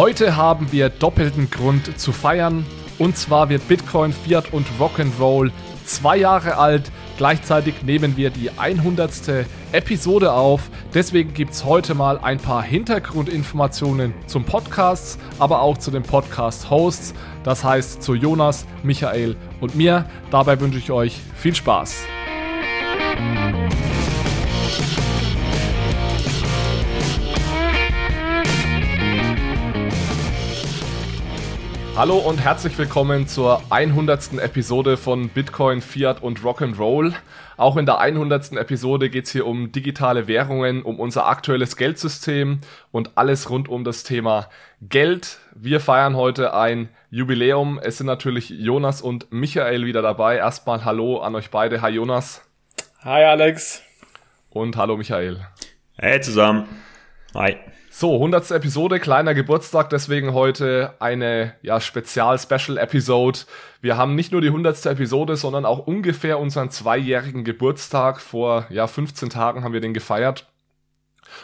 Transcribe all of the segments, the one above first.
Heute haben wir doppelten Grund zu feiern. Und zwar wird Bitcoin, Fiat und Rock'n'Roll zwei Jahre alt. Gleichzeitig nehmen wir die 100. Episode auf. Deswegen gibt es heute mal ein paar Hintergrundinformationen zum Podcast, aber auch zu den Podcast-Hosts. Das heißt zu Jonas, Michael und mir. Dabei wünsche ich euch viel Spaß. Hallo und herzlich willkommen zur 100. Episode von Bitcoin, Fiat und Rock'n'Roll. Auch in der 100. Episode geht es hier um digitale Währungen, um unser aktuelles Geldsystem und alles rund um das Thema Geld. Wir feiern heute ein Jubiläum. Es sind natürlich Jonas und Michael wieder dabei. Erstmal Hallo an euch beide. Hi Jonas. Hi Alex. Und hallo Michael. Hey zusammen. Hi. So, 100. Episode, kleiner Geburtstag, deswegen heute eine ja, Spezial-Special-Episode. Wir haben nicht nur die 100. Episode, sondern auch ungefähr unseren zweijährigen Geburtstag. Vor ja, 15 Tagen haben wir den gefeiert.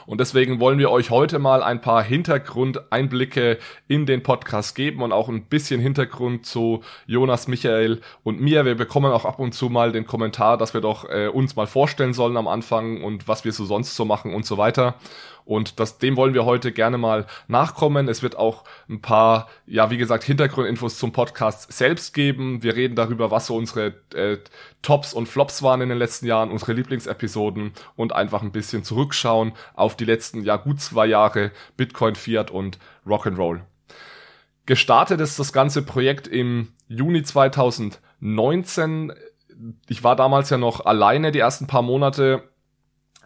Und deswegen wollen wir euch heute mal ein paar Hintergrundeinblicke in den Podcast geben und auch ein bisschen Hintergrund zu Jonas, Michael und mir. Wir bekommen auch ab und zu mal den Kommentar, dass wir doch äh, uns mal vorstellen sollen am Anfang und was wir so sonst so machen und so weiter. Und das, dem wollen wir heute gerne mal nachkommen. Es wird auch ein paar, ja, wie gesagt, Hintergrundinfos zum Podcast selbst geben. Wir reden darüber, was so unsere äh, Tops und Flops waren in den letzten Jahren, unsere Lieblingsepisoden und einfach ein bisschen zurückschauen auf die letzten, ja, gut zwei Jahre Bitcoin, Fiat und Rock'n'Roll. Gestartet ist das ganze Projekt im Juni 2019. Ich war damals ja noch alleine die ersten paar Monate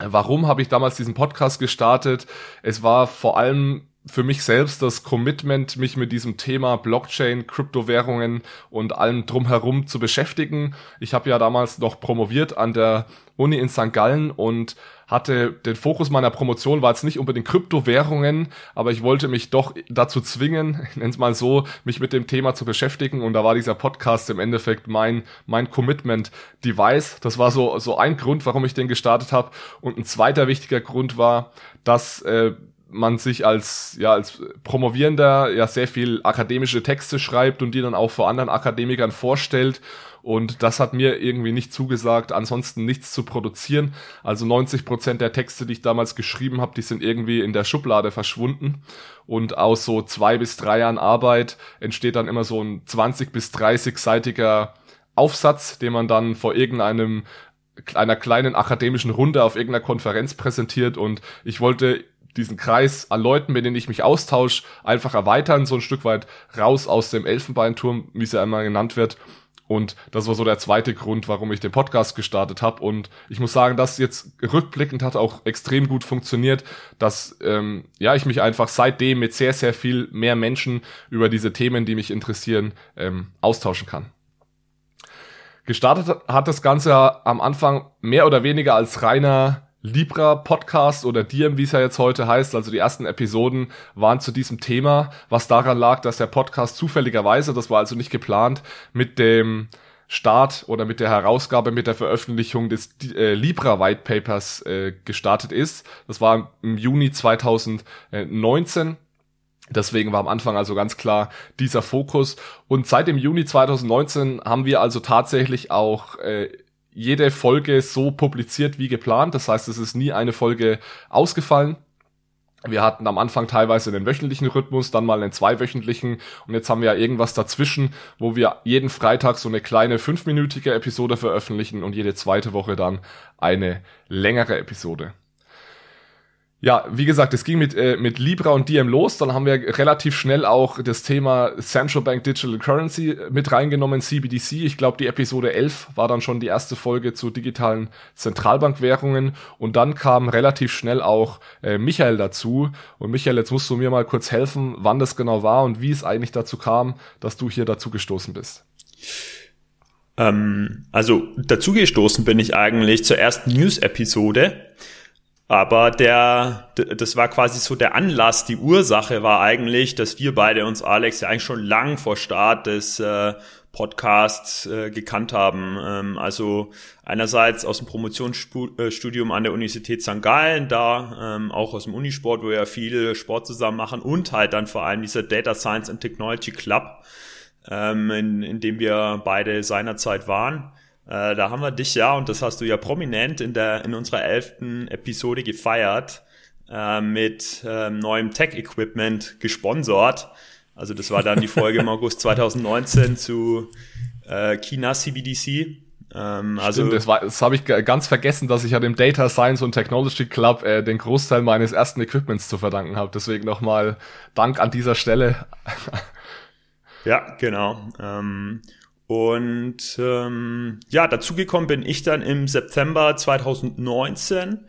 Warum habe ich damals diesen Podcast gestartet? Es war vor allem für mich selbst das Commitment, mich mit diesem Thema Blockchain, Kryptowährungen und allem drumherum zu beschäftigen. Ich habe ja damals noch promoviert an der Uni in St. Gallen und hatte den Fokus meiner Promotion war jetzt nicht unbedingt Kryptowährungen, aber ich wollte mich doch dazu zwingen, es mal so, mich mit dem Thema zu beschäftigen und da war dieser Podcast im Endeffekt mein mein Commitment Device. Das war so so ein Grund, warum ich den gestartet habe und ein zweiter wichtiger Grund war, dass äh, man sich als, ja, als Promovierender ja sehr viel akademische Texte schreibt und die dann auch vor anderen Akademikern vorstellt. Und das hat mir irgendwie nicht zugesagt, ansonsten nichts zu produzieren. Also 90 Prozent der Texte, die ich damals geschrieben habe, die sind irgendwie in der Schublade verschwunden. Und aus so zwei bis drei Jahren Arbeit entsteht dann immer so ein 20 bis 30-seitiger Aufsatz, den man dann vor irgendeinem einer kleinen akademischen Runde auf irgendeiner Konferenz präsentiert und ich wollte diesen Kreis an Leuten, mit denen ich mich austausche, einfach erweitern, so ein Stück weit raus aus dem Elfenbeinturm, wie es ja einmal genannt wird. Und das war so der zweite Grund, warum ich den Podcast gestartet habe. Und ich muss sagen, das jetzt rückblickend hat auch extrem gut funktioniert, dass ähm, ja ich mich einfach seitdem mit sehr, sehr viel mehr Menschen über diese Themen, die mich interessieren, ähm, austauschen kann. Gestartet hat das Ganze am Anfang mehr oder weniger als reiner Libra Podcast oder Diem, wie es ja jetzt heute heißt, also die ersten Episoden waren zu diesem Thema, was daran lag, dass der Podcast zufälligerweise, das war also nicht geplant, mit dem Start oder mit der Herausgabe, mit der Veröffentlichung des äh, Libra White Papers äh, gestartet ist. Das war im Juni 2019. Deswegen war am Anfang also ganz klar dieser Fokus. Und seit dem Juni 2019 haben wir also tatsächlich auch äh, jede Folge so publiziert wie geplant. Das heißt, es ist nie eine Folge ausgefallen. Wir hatten am Anfang teilweise einen wöchentlichen Rhythmus, dann mal einen zweiwöchentlichen und jetzt haben wir ja irgendwas dazwischen, wo wir jeden Freitag so eine kleine fünfminütige Episode veröffentlichen und jede zweite Woche dann eine längere Episode. Ja, wie gesagt, es ging mit, äh, mit Libra und Diem los. Dann haben wir relativ schnell auch das Thema Central Bank Digital Currency mit reingenommen, CBDC. Ich glaube, die Episode 11 war dann schon die erste Folge zu digitalen Zentralbankwährungen. Und dann kam relativ schnell auch äh, Michael dazu. Und Michael, jetzt musst du mir mal kurz helfen, wann das genau war und wie es eigentlich dazu kam, dass du hier dazu gestoßen bist. Ähm, also dazu gestoßen bin ich eigentlich zur ersten News-Episode Aber der, das war quasi so der Anlass, die Ursache war eigentlich, dass wir beide uns, Alex, ja eigentlich schon lang vor Start des äh, Podcasts äh, gekannt haben. Ähm, also einerseits aus dem Promotionsstudium an der Universität St. Gallen, da ähm, auch aus dem Unisport, wo wir ja viel Sport zusammen machen und halt dann vor allem dieser Data Science and Technology Club, ähm, in, in dem wir beide seinerzeit waren. Äh, da haben wir dich ja, und das hast du ja prominent in, der, in unserer elften Episode gefeiert, äh, mit äh, neuem Tech-Equipment gesponsert. Also das war dann die Folge im August 2019 zu äh, China CBDC. Ähm, also Stimmt, das, war, das habe ich ganz vergessen, dass ich ja dem Data Science und Technology Club äh, den Großteil meines ersten Equipments zu verdanken habe. Deswegen nochmal Dank an dieser Stelle. ja, genau. Ähm, und ähm, ja, dazugekommen bin ich dann im September 2019.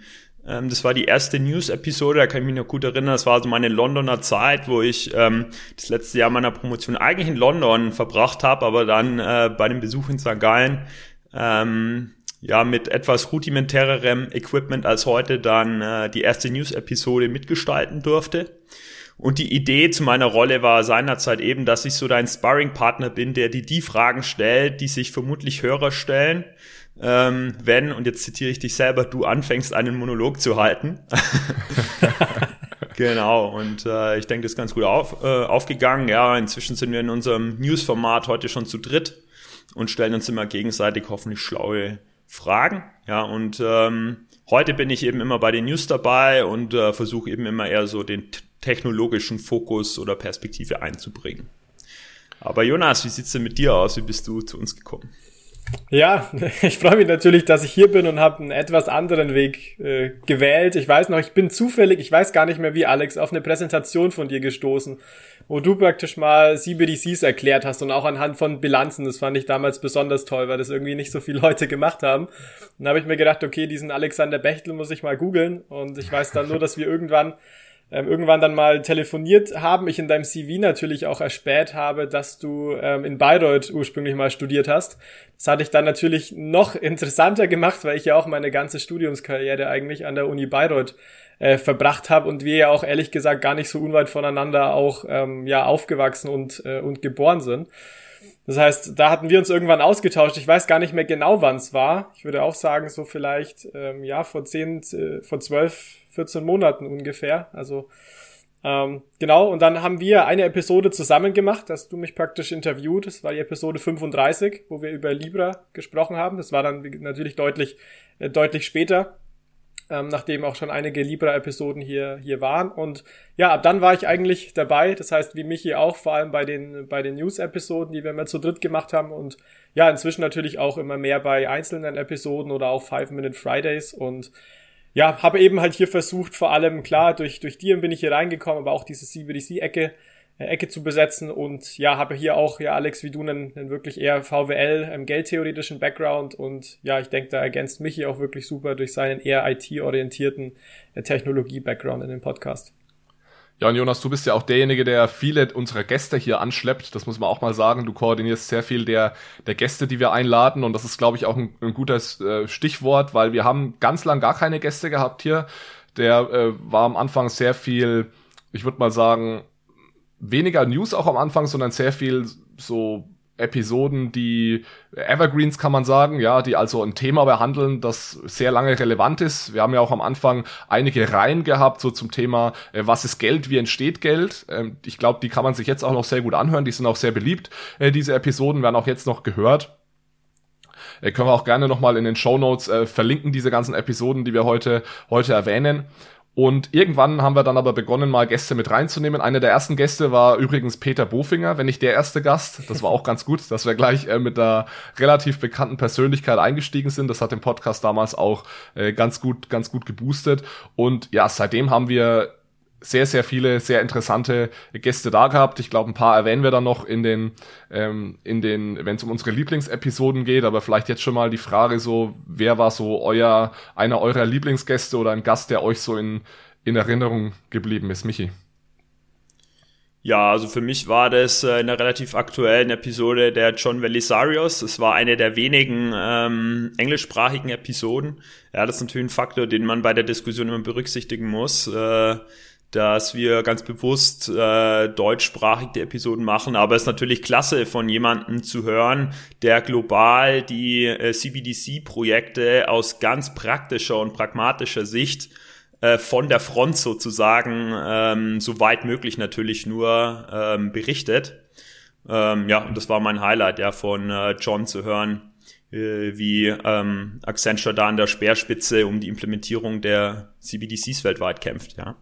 Ähm, das war die erste News-Episode, da kann ich mich noch gut erinnern. Das war so meine Londoner Zeit, wo ich ähm, das letzte Jahr meiner Promotion eigentlich in London verbracht habe, aber dann äh, bei dem Besuch in St. Gallen ähm, ja mit etwas rudimentärerem Equipment als heute dann äh, die erste News-Episode mitgestalten durfte. Und die Idee zu meiner Rolle war seinerzeit eben, dass ich so dein Sparring-Partner bin, der dir die Fragen stellt, die sich vermutlich Hörer stellen, ähm, wenn, und jetzt zitiere ich dich selber, du anfängst, einen Monolog zu halten. genau, und äh, ich denke, das ist ganz gut auf, äh, aufgegangen. Ja, inzwischen sind wir in unserem News-Format heute schon zu dritt und stellen uns immer gegenseitig hoffentlich schlaue Fragen. Ja, und ähm, heute bin ich eben immer bei den News dabei und äh, versuche eben immer eher so den technologischen Fokus oder Perspektive einzubringen. Aber Jonas, wie sieht's denn mit dir aus? Wie bist du zu uns gekommen? Ja, ich freue mich natürlich, dass ich hier bin und habe einen etwas anderen Weg äh, gewählt. Ich weiß noch, ich bin zufällig, ich weiß gar nicht mehr wie, Alex, auf eine Präsentation von dir gestoßen, wo du praktisch mal CBDCs erklärt hast und auch anhand von Bilanzen. Das fand ich damals besonders toll, weil das irgendwie nicht so viele Leute gemacht haben. dann habe ich mir gedacht, okay, diesen Alexander Bechtel muss ich mal googeln und ich weiß dann nur, dass wir irgendwann ähm, irgendwann dann mal telefoniert haben. Ich in deinem CV natürlich auch erspäht habe, dass du ähm, in Bayreuth ursprünglich mal studiert hast. Das hatte ich dann natürlich noch interessanter gemacht, weil ich ja auch meine ganze Studiumskarriere eigentlich an der Uni Bayreuth äh, verbracht habe und wir ja auch ehrlich gesagt gar nicht so unweit voneinander auch ähm, ja aufgewachsen und äh, und geboren sind. Das heißt, da hatten wir uns irgendwann ausgetauscht. Ich weiß gar nicht mehr genau, wann es war. Ich würde auch sagen, so vielleicht ähm, ja vor zehn, äh, vor zwölf 14 Monaten ungefähr. Also ähm, genau, und dann haben wir eine Episode zusammen gemacht, dass du mich praktisch interviewt. Das war die Episode 35, wo wir über Libra gesprochen haben. Das war dann natürlich deutlich, äh, deutlich später, ähm, nachdem auch schon einige Libra-Episoden hier, hier waren. Und ja, ab dann war ich eigentlich dabei. Das heißt, wie Michi auch, vor allem bei den, bei den News-Episoden, die wir immer zu dritt gemacht haben. Und ja, inzwischen natürlich auch immer mehr bei einzelnen Episoden oder auch Five-Minute Fridays. Und ja, habe eben halt hier versucht, vor allem klar, durch, durch Dieren bin ich hier reingekommen, aber auch diese CBDC-Ecke äh, Ecke zu besetzen und ja, habe hier auch, ja, Alex, wie du, einen, einen wirklich eher VWL, ähm, geldtheoretischen Background und ja, ich denke, da ergänzt mich hier auch wirklich super durch seinen eher IT-orientierten äh, Technologie-Background in dem Podcast. Ja, und Jonas, du bist ja auch derjenige, der viele unserer Gäste hier anschleppt. Das muss man auch mal sagen. Du koordinierst sehr viel der, der Gäste, die wir einladen. Und das ist, glaube ich, auch ein, ein gutes äh, Stichwort, weil wir haben ganz lang gar keine Gäste gehabt hier. Der äh, war am Anfang sehr viel, ich würde mal sagen, weniger News auch am Anfang, sondern sehr viel so Episoden, die Evergreens kann man sagen, ja, die also ein Thema behandeln, das sehr lange relevant ist. Wir haben ja auch am Anfang einige Reihen gehabt, so zum Thema, äh, was ist Geld, wie entsteht Geld. Ähm, ich glaube, die kann man sich jetzt auch noch sehr gut anhören, die sind auch sehr beliebt. Äh, diese Episoden werden auch jetzt noch gehört. Äh, können wir auch gerne nochmal in den Show Notes äh, verlinken, diese ganzen Episoden, die wir heute, heute erwähnen. Und irgendwann haben wir dann aber begonnen, mal Gäste mit reinzunehmen. Einer der ersten Gäste war übrigens Peter Bofinger, wenn nicht der erste Gast. Das war auch ganz gut, dass wir gleich äh, mit einer relativ bekannten Persönlichkeit eingestiegen sind. Das hat den Podcast damals auch äh, ganz gut, ganz gut geboostet. Und ja, seitdem haben wir sehr, sehr viele sehr interessante Gäste da gehabt. Ich glaube, ein paar erwähnen wir dann noch in den, ähm, in den, wenn es um unsere Lieblingsepisoden geht, aber vielleicht jetzt schon mal die Frage so, wer war so euer, einer eurer Lieblingsgäste oder ein Gast, der euch so in, in Erinnerung geblieben ist, Michi? Ja, also für mich war das äh, in einer relativ aktuellen Episode der John Velisarios. Es war eine der wenigen ähm, englischsprachigen Episoden. Ja, das ist natürlich ein Faktor, den man bei der Diskussion immer berücksichtigen muss, äh, dass wir ganz bewusst äh, deutschsprachig die Episoden machen. Aber es ist natürlich klasse, von jemandem zu hören, der global die äh, CBDC-Projekte aus ganz praktischer und pragmatischer Sicht äh, von der Front sozusagen ähm, so weit möglich natürlich nur ähm, berichtet. Ähm, ja, und das war mein Highlight, ja, von äh, John zu hören, äh, wie ähm, Accenture da an der Speerspitze um die Implementierung der CBDCs weltweit kämpft, ja.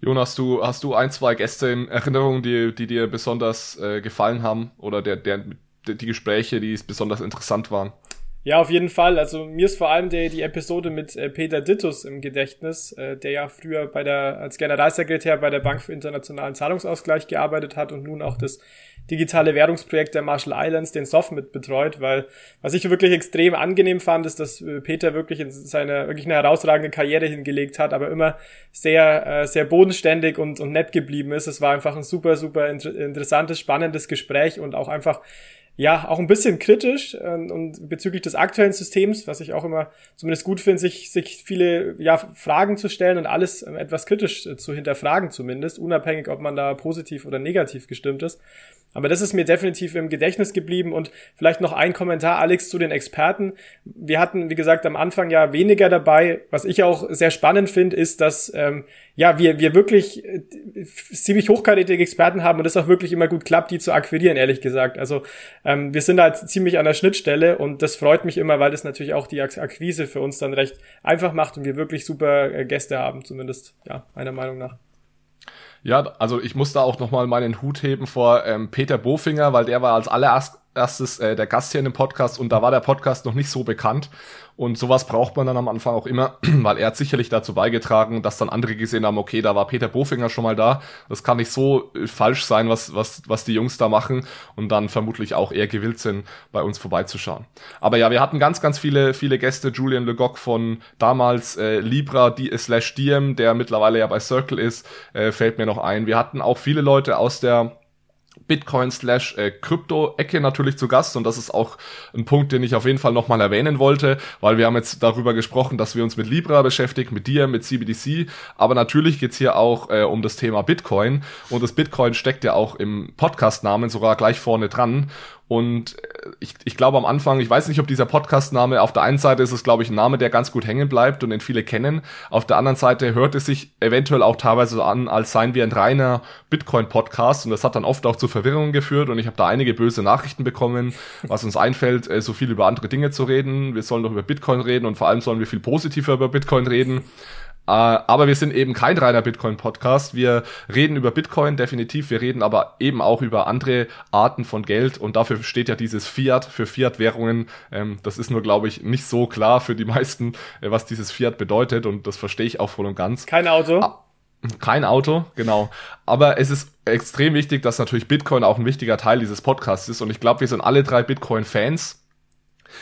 Jonas, du, hast du ein, zwei Gäste in Erinnerung, die, die dir besonders äh, gefallen haben oder der, der, die Gespräche, die besonders interessant waren? Ja, auf jeden Fall. Also mir ist vor allem die, die Episode mit äh, Peter Dittus im Gedächtnis, äh, der ja früher bei der, als Generalsekretär bei der Bank für internationalen Zahlungsausgleich gearbeitet hat und nun auch das digitale Währungsprojekt der Marshall Islands, den SOF mit betreut, weil was ich wirklich extrem angenehm fand, ist, dass äh, Peter wirklich in seiner wirklich eine herausragende Karriere hingelegt hat, aber immer sehr, äh, sehr bodenständig und, und nett geblieben ist. Es war einfach ein super, super inter interessantes, spannendes Gespräch und auch einfach ja, auch ein bisschen kritisch äh, und bezüglich des aktuellen Systems, was ich auch immer zumindest gut finde, sich, sich viele ja, Fragen zu stellen und alles äh, etwas kritisch äh, zu hinterfragen zumindest, unabhängig, ob man da positiv oder negativ gestimmt ist. Aber das ist mir definitiv im Gedächtnis geblieben und vielleicht noch ein Kommentar, Alex, zu den Experten. Wir hatten, wie gesagt, am Anfang ja weniger dabei. Was ich auch sehr spannend finde, ist, dass ähm, ja wir wir wirklich äh, ziemlich hochkarätige Experten haben und es auch wirklich immer gut klappt, die zu akquirieren, ehrlich gesagt. Also ähm, wir sind da halt ziemlich an der Schnittstelle und das freut mich immer, weil das natürlich auch die Akquise für uns dann recht einfach macht und wir wirklich super äh, Gäste haben, zumindest ja meiner Meinung nach. Ja, also ich muss da auch nochmal meinen Hut heben vor ähm, Peter Bofinger, weil der war als allererstes äh, der Gast hier in dem Podcast und da war der Podcast noch nicht so bekannt. Und sowas braucht man dann am Anfang auch immer, weil er hat sicherlich dazu beigetragen, dass dann andere gesehen haben, okay, da war Peter Bofinger schon mal da. Das kann nicht so äh, falsch sein, was, was, was die Jungs da machen und dann vermutlich auch eher gewillt sind, bei uns vorbeizuschauen. Aber ja, wir hatten ganz, ganz viele, viele Gäste. Julian Legoc von damals äh, Libra die, slash Diem, der mittlerweile ja bei Circle ist, äh, fällt mir noch ein. Wir hatten auch viele Leute aus der Bitcoin slash äh, Krypto-Ecke natürlich zu Gast. Und das ist auch ein Punkt, den ich auf jeden Fall nochmal erwähnen wollte, weil wir haben jetzt darüber gesprochen, dass wir uns mit Libra beschäftigen, mit dir, mit CBDC, aber natürlich geht's hier auch äh, um das Thema Bitcoin. Und das Bitcoin steckt ja auch im Podcast-Namen sogar gleich vorne dran und äh, ich, ich glaube am Anfang, ich weiß nicht, ob dieser Podcast-Name, auf der einen Seite ist es, glaube ich, ein Name, der ganz gut hängen bleibt und den viele kennen. Auf der anderen Seite hört es sich eventuell auch teilweise so an, als seien wir ein reiner Bitcoin-Podcast und das hat dann oft auch zu Verwirrungen geführt und ich habe da einige böse Nachrichten bekommen, was uns einfällt, äh, so viel über andere Dinge zu reden. Wir sollen doch über Bitcoin reden und vor allem sollen wir viel positiver über Bitcoin reden. Äh, aber wir sind eben kein reiner Bitcoin-Podcast. Wir reden über Bitcoin definitiv, wir reden aber eben auch über andere Arten von Geld und dafür steht ja dieses Fiat für Fiat-Währungen. Ähm, das ist nur, glaube ich, nicht so klar für die meisten, äh, was dieses Fiat bedeutet und das verstehe ich auch voll und ganz. Kein Auto. Ah, kein Auto, genau. Aber es ist extrem wichtig, dass natürlich Bitcoin auch ein wichtiger Teil dieses Podcasts ist und ich glaube, wir sind alle drei Bitcoin-Fans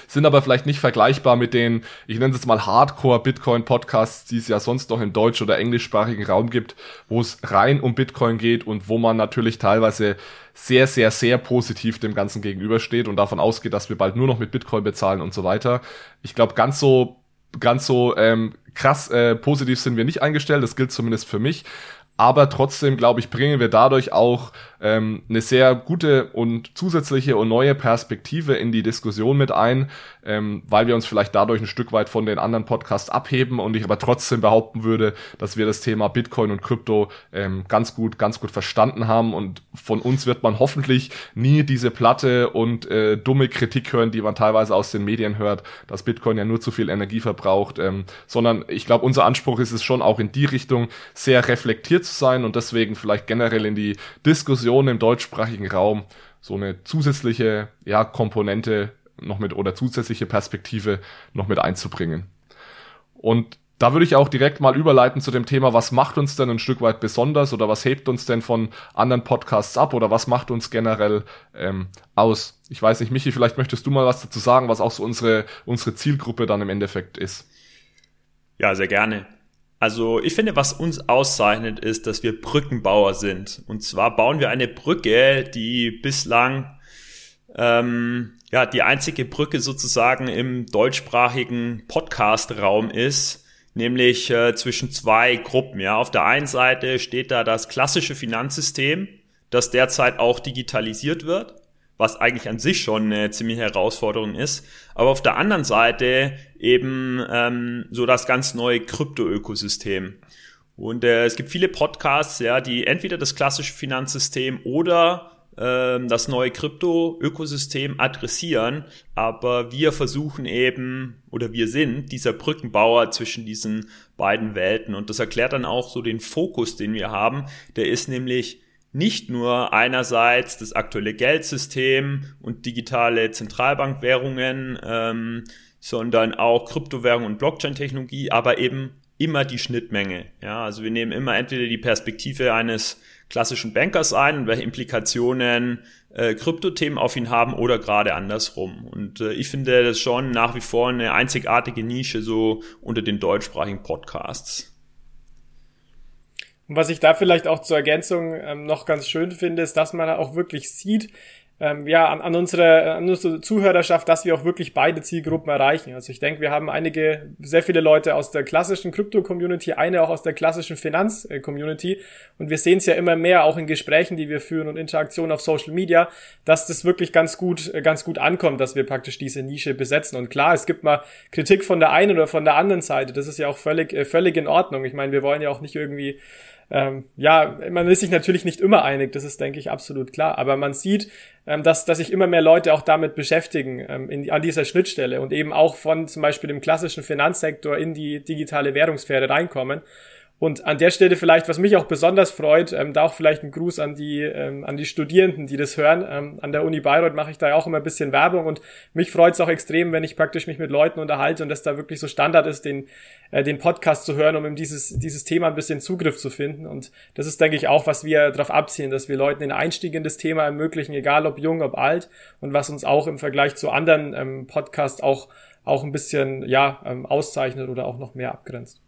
sind aber vielleicht nicht vergleichbar mit den, ich nenne es jetzt mal Hardcore-Bitcoin-Podcasts, die es ja sonst noch im deutsch- oder englischsprachigen Raum gibt, wo es rein um Bitcoin geht und wo man natürlich teilweise sehr, sehr, sehr positiv dem Ganzen gegenübersteht und davon ausgeht, dass wir bald nur noch mit Bitcoin bezahlen und so weiter. Ich glaube, ganz so, ganz so ähm, krass äh, positiv sind wir nicht eingestellt, das gilt zumindest für mich. Aber trotzdem, glaube ich, bringen wir dadurch auch ähm, eine sehr gute und zusätzliche und neue Perspektive in die Diskussion mit ein, ähm, weil wir uns vielleicht dadurch ein Stück weit von den anderen Podcasts abheben. Und ich aber trotzdem behaupten würde, dass wir das Thema Bitcoin und Krypto ähm, ganz gut, ganz gut verstanden haben. Und von uns wird man hoffentlich nie diese platte und äh, dumme Kritik hören, die man teilweise aus den Medien hört, dass Bitcoin ja nur zu viel Energie verbraucht, ähm, sondern ich glaube, unser Anspruch ist es schon auch in die Richtung sehr reflektiert zu sein und deswegen vielleicht generell in die Diskussion Diskussion im deutschsprachigen Raum so eine zusätzliche ja, Komponente noch mit oder zusätzliche Perspektive noch mit einzubringen. Und da würde ich auch direkt mal überleiten zu dem Thema, was macht uns denn ein Stück weit besonders oder was hebt uns denn von anderen Podcasts ab oder was macht uns generell ähm, aus? Ich weiß nicht, Michi, vielleicht möchtest du mal was dazu sagen, was auch so unsere, unsere Zielgruppe dann im Endeffekt ist. Ja, sehr gerne. Also ich finde, was uns auszeichnet, ist, dass wir Brückenbauer sind. Und zwar bauen wir eine Brücke, die bislang ähm, ja die einzige Brücke sozusagen im deutschsprachigen Podcast-Raum ist, nämlich äh, zwischen zwei Gruppen. Ja, auf der einen Seite steht da das klassische Finanzsystem, das derzeit auch digitalisiert wird was eigentlich an sich schon eine ziemliche Herausforderung ist. Aber auf der anderen Seite eben ähm, so das ganz neue Krypto-Ökosystem. Und äh, es gibt viele Podcasts, ja, die entweder das klassische Finanzsystem oder ähm, das neue Krypto-Ökosystem adressieren, aber wir versuchen eben oder wir sind dieser Brückenbauer zwischen diesen beiden Welten und das erklärt dann auch so den Fokus, den wir haben. Der ist nämlich nicht nur einerseits das aktuelle Geldsystem und digitale Zentralbankwährungen, ähm, sondern auch Kryptowährung und Blockchain-Technologie, aber eben immer die Schnittmenge. Ja, also wir nehmen immer entweder die Perspektive eines klassischen Bankers ein und welche Implikationen äh, Kryptothemen auf ihn haben oder gerade andersrum. Und äh, ich finde das schon nach wie vor eine einzigartige Nische so unter den deutschsprachigen Podcasts. Und was ich da vielleicht auch zur Ergänzung ähm, noch ganz schön finde, ist, dass man auch wirklich sieht, ähm, ja, an, an, unsere, an unsere Zuhörerschaft, dass wir auch wirklich beide Zielgruppen erreichen. Also ich denke, wir haben einige, sehr viele Leute aus der klassischen Krypto-Community, eine auch aus der klassischen Finanz-Community. Und wir sehen es ja immer mehr, auch in Gesprächen, die wir führen und Interaktionen auf Social Media, dass das wirklich ganz gut, ganz gut ankommt, dass wir praktisch diese Nische besetzen. Und klar, es gibt mal Kritik von der einen oder von der anderen Seite. Das ist ja auch völlig, äh, völlig in Ordnung. Ich meine, wir wollen ja auch nicht irgendwie ähm, ja, man ist sich natürlich nicht immer einig, das ist, denke ich, absolut klar. Aber man sieht, ähm, dass, dass sich immer mehr Leute auch damit beschäftigen, ähm, in, an dieser Schnittstelle und eben auch von zum Beispiel dem klassischen Finanzsektor in die digitale Währungssphäre reinkommen. Und an der Stelle vielleicht, was mich auch besonders freut, ähm, da auch vielleicht ein Gruß an die, ähm, an die Studierenden, die das hören. Ähm, an der Uni Bayreuth mache ich da auch immer ein bisschen Werbung und mich freut es auch extrem, wenn ich praktisch mich mit Leuten unterhalte und das da wirklich so Standard ist, den, äh, den Podcast zu hören, um in dieses, dieses Thema ein bisschen Zugriff zu finden. Und das ist, denke ich, auch, was wir darauf abzielen, dass wir Leuten den Einstieg in das Thema ermöglichen, egal ob jung, ob alt und was uns auch im Vergleich zu anderen ähm, Podcasts auch, auch ein bisschen, ja, ähm, auszeichnet oder auch noch mehr abgrenzt.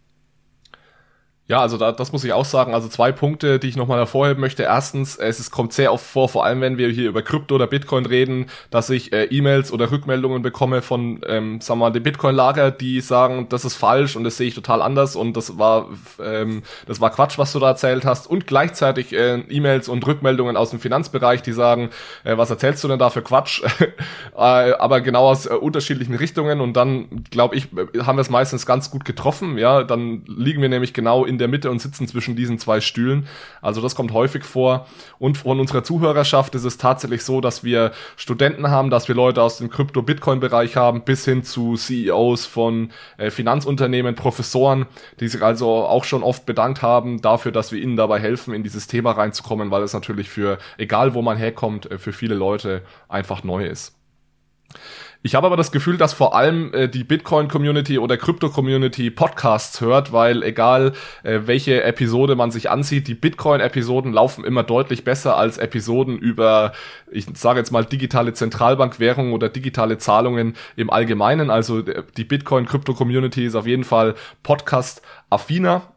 Ja, also da, das muss ich auch sagen. Also zwei Punkte, die ich nochmal hervorheben möchte. Erstens, es ist, kommt sehr oft vor, vor allem wenn wir hier über Krypto oder Bitcoin reden, dass ich äh, E-Mails oder Rückmeldungen bekomme von, ähm, sagen wir mal, dem Bitcoin-Lager, die sagen, das ist falsch und das sehe ich total anders und das war, ähm, das war Quatsch, was du da erzählt hast. Und gleichzeitig äh, E-Mails und Rückmeldungen aus dem Finanzbereich, die sagen, äh, was erzählst du denn da für Quatsch? äh, aber genau aus äh, unterschiedlichen Richtungen und dann, glaube ich, haben wir es meistens ganz gut getroffen. Ja, dann liegen wir nämlich genau in in der Mitte und sitzen zwischen diesen zwei Stühlen. Also das kommt häufig vor. Und von unserer Zuhörerschaft ist es tatsächlich so, dass wir Studenten haben, dass wir Leute aus dem Krypto-Bitcoin-Bereich haben, bis hin zu CEOs von äh, Finanzunternehmen, Professoren, die sich also auch schon oft bedankt haben dafür, dass wir ihnen dabei helfen, in dieses Thema reinzukommen, weil es natürlich für, egal wo man herkommt, äh, für viele Leute einfach neu ist. Ich habe aber das Gefühl, dass vor allem äh, die Bitcoin-Community oder Krypto-Community Podcasts hört, weil egal äh, welche Episode man sich ansieht, die Bitcoin-Episoden laufen immer deutlich besser als Episoden über, ich sage jetzt mal, digitale Zentralbankwährungen oder digitale Zahlungen im Allgemeinen. Also äh, die Bitcoin-Krypto-Community ist auf jeden Fall Podcast-affiner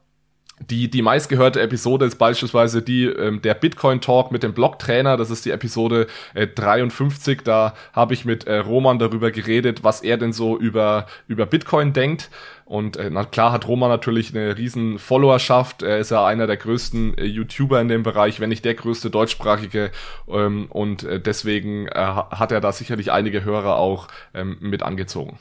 die, die meistgehörte Episode ist beispielsweise die ähm, der Bitcoin Talk mit dem Blog-Trainer. Das ist die Episode äh, 53. Da habe ich mit äh, Roman darüber geredet, was er denn so über, über Bitcoin denkt. Und äh, na klar hat Roman natürlich eine riesen Followerschaft. Er ist ja einer der größten äh, YouTuber in dem Bereich, wenn nicht der größte deutschsprachige. Ähm, und äh, deswegen äh, hat er da sicherlich einige Hörer auch ähm, mit angezogen.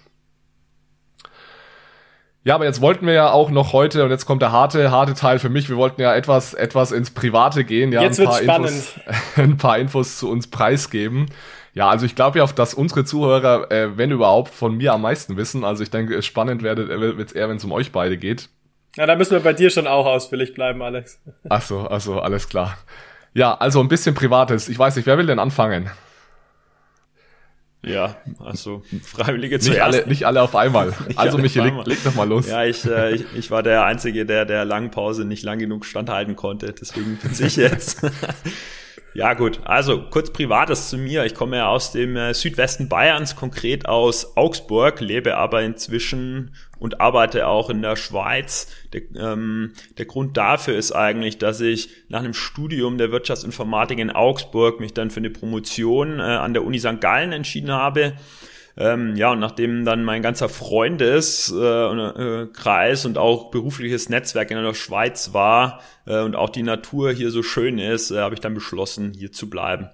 Ja, aber jetzt wollten wir ja auch noch heute, und jetzt kommt der harte, harte Teil für mich, wir wollten ja etwas, etwas ins Private gehen, ja, jetzt ein paar, spannend. Infos, ein paar Infos zu uns preisgeben. Ja, also ich glaube ja, dass unsere Zuhörer, äh, wenn überhaupt, von mir am meisten wissen. Also ich denke, spannend wird es eher, wenn es um euch beide geht. Ja, da müssen wir bei dir schon auch ausführlich bleiben, Alex. Ach so, also alles klar. Ja, also ein bisschen Privates. Ich weiß nicht, wer will denn anfangen? Ja, also Freiwillige zuerst. Nicht alle, nicht alle auf einmal. Nicht also Michi, leg, leg doch mal los. Ja, ich, äh, ich, ich war der Einzige, der der langen Pause nicht lang genug standhalten konnte. Deswegen bin ich jetzt. Ja gut, also kurz Privates zu mir. Ich komme ja aus dem äh, Südwesten Bayerns, konkret aus Augsburg, lebe aber inzwischen und arbeite auch in der Schweiz. Der, ähm, der Grund dafür ist eigentlich, dass ich nach einem Studium der Wirtschaftsinformatik in Augsburg mich dann für eine Promotion äh, an der Uni St. Gallen entschieden habe. Ähm, ja, und nachdem dann mein ganzer Freundeskreis äh, äh, und auch berufliches Netzwerk in der Schweiz war äh, und auch die Natur hier so schön ist, habe ich dann beschlossen, hier zu bleiben.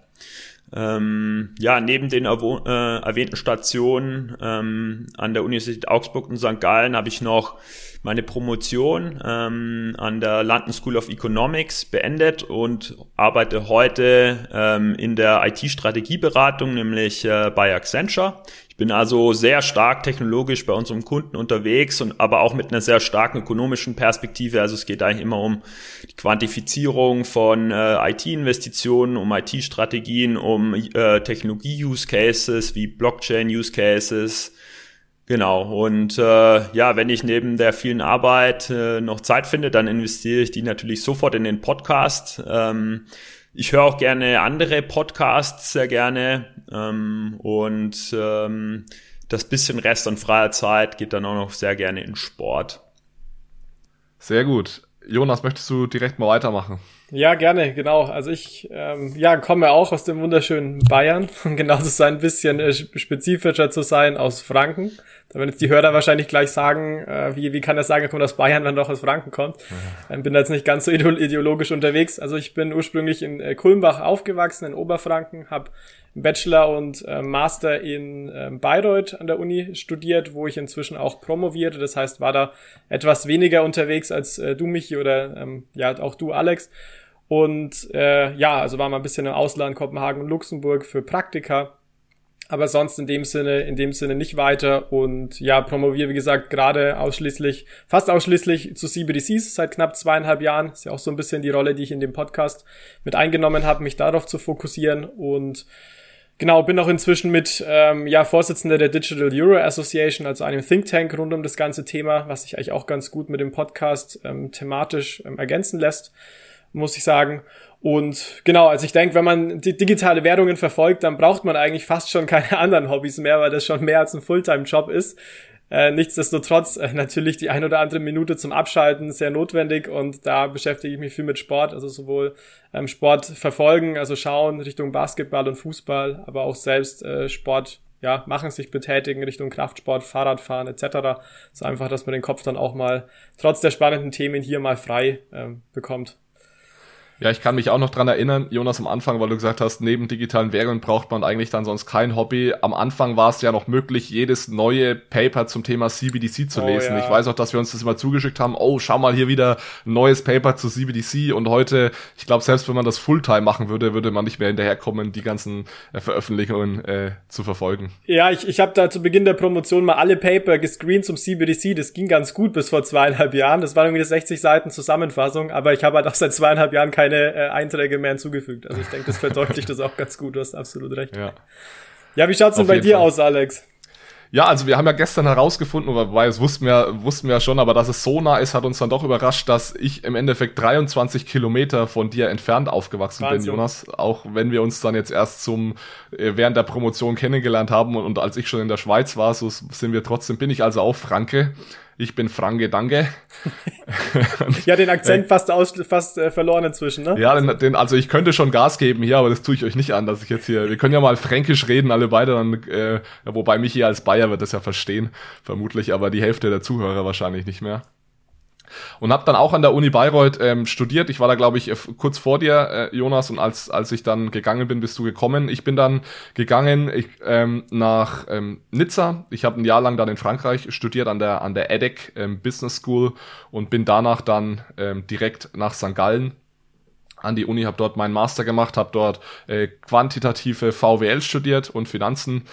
Ähm, ja, neben den erwo- äh, erwähnten Stationen ähm, an der Universität Augsburg und St. Gallen habe ich noch meine Promotion ähm, an der London School of Economics beendet und arbeite heute ähm, in der IT-Strategieberatung, nämlich äh, bei Accenture. Bin also sehr stark technologisch bei unserem Kunden unterwegs und aber auch mit einer sehr starken ökonomischen Perspektive. Also es geht eigentlich immer um die Quantifizierung von äh, IT-Investitionen, um IT-Strategien, um äh, Technologie-Use-Cases wie Blockchain-Use-Cases, Genau, und äh, ja, wenn ich neben der vielen Arbeit äh, noch Zeit finde, dann investiere ich die natürlich sofort in den Podcast. Ähm, ich höre auch gerne andere Podcasts sehr gerne ähm, und ähm, das bisschen Rest an freier Zeit geht dann auch noch sehr gerne in Sport. Sehr gut. Jonas, möchtest du direkt mal weitermachen? Ja, gerne, genau. Also ich ähm, ja, komme auch aus dem wunderschönen Bayern, um genau zu sein, ein bisschen äh, spezifischer zu sein, aus Franken. Da werden jetzt die Hörer wahrscheinlich gleich sagen, äh, wie, wie kann er sagen, er kommt aus Bayern, wenn er doch aus Franken kommt. Ja. Ähm, bin da jetzt nicht ganz so ideologisch unterwegs. Also ich bin ursprünglich in äh, Kulmbach aufgewachsen, in Oberfranken, habe Bachelor und äh, Master in äh, Bayreuth an der Uni studiert, wo ich inzwischen auch promovierte. Das heißt, war da etwas weniger unterwegs als äh, du, Michi, oder ähm, ja, auch du, Alex. Und äh, ja, also war mal ein bisschen im Ausland, Kopenhagen und Luxemburg für Praktika. Aber sonst in dem Sinne, in dem Sinne nicht weiter. Und ja, promoviere, wie gesagt, gerade ausschließlich, fast ausschließlich zu CBDCs seit knapp zweieinhalb Jahren. Ist ja auch so ein bisschen die Rolle, die ich in dem Podcast mit eingenommen habe, mich darauf zu fokussieren. Und Genau, bin auch inzwischen mit ähm, ja, Vorsitzender der Digital Euro Association, also einem Think Tank rund um das ganze Thema, was sich eigentlich auch ganz gut mit dem Podcast ähm, thematisch ähm, ergänzen lässt, muss ich sagen. Und genau, also ich denke, wenn man die digitale Währungen verfolgt, dann braucht man eigentlich fast schon keine anderen Hobbys mehr, weil das schon mehr als ein Fulltime-Job ist. Äh, nichtsdestotrotz äh, natürlich die ein oder andere Minute zum Abschalten sehr notwendig und da beschäftige ich mich viel mit Sport, also sowohl ähm, Sport verfolgen, also schauen Richtung Basketball und Fußball, aber auch selbst äh, Sport ja, machen, sich betätigen Richtung Kraftsport, Fahrradfahren etc. So einfach, dass man den Kopf dann auch mal trotz der spannenden Themen hier mal frei ähm, bekommt. Ja, ich kann mich auch noch dran erinnern, Jonas, am Anfang, weil du gesagt hast, neben digitalen Währungen braucht man eigentlich dann sonst kein Hobby. Am Anfang war es ja noch möglich, jedes neue Paper zum Thema CBDC zu oh, lesen. Ja. Ich weiß auch, dass wir uns das immer zugeschickt haben. Oh, schau mal hier wieder ein neues Paper zu CBDC. Und heute, ich glaube, selbst wenn man das Fulltime machen würde, würde man nicht mehr hinterherkommen, die ganzen äh, Veröffentlichungen äh, zu verfolgen. Ja, ich, ich habe da zu Beginn der Promotion mal alle Paper gescreent zum CBDC. Das ging ganz gut bis vor zweieinhalb Jahren. Das waren irgendwie 60 Seiten Zusammenfassung. Aber ich habe halt auch seit zweieinhalb Jahren keine keine äh, Einträge mehr hinzugefügt. Also ich denke, das verdeutlicht das auch ganz gut. Du hast absolut recht. Ja, ja wie schaut's denn bei dir Fall. aus, Alex? Ja, also wir haben ja gestern herausgefunden, wobei es wussten wir, wussten wir ja schon, aber dass es so nah ist, hat uns dann doch überrascht, dass ich im Endeffekt 23 Kilometer von dir entfernt aufgewachsen Wahnsinn. bin, Jonas. Auch wenn wir uns dann jetzt erst zum äh, während der Promotion kennengelernt haben und, und als ich schon in der Schweiz war, so sind wir trotzdem, bin ich also auch Franke ich bin Franke Danke. ja, den Akzent fast, aus, fast äh, verloren inzwischen, ne? Ja, den, den, also ich könnte schon Gas geben hier, aber das tue ich euch nicht an, dass ich jetzt hier, wir können ja mal fränkisch reden, alle beide, dann, äh, wobei mich hier als Bayer wird das ja verstehen, vermutlich, aber die Hälfte der Zuhörer wahrscheinlich nicht mehr und habe dann auch an der Uni Bayreuth ähm, studiert. Ich war da, glaube ich, äh, kurz vor dir, äh, Jonas, und als, als ich dann gegangen bin, bist du gekommen. Ich bin dann gegangen ich, ähm, nach ähm, Nizza. Ich habe ein Jahr lang dann in Frankreich studiert an der, an der EDEC ähm, Business School und bin danach dann ähm, direkt nach St. Gallen an die Uni, habe dort meinen Master gemacht, habe dort äh, quantitative VWL studiert und Finanzen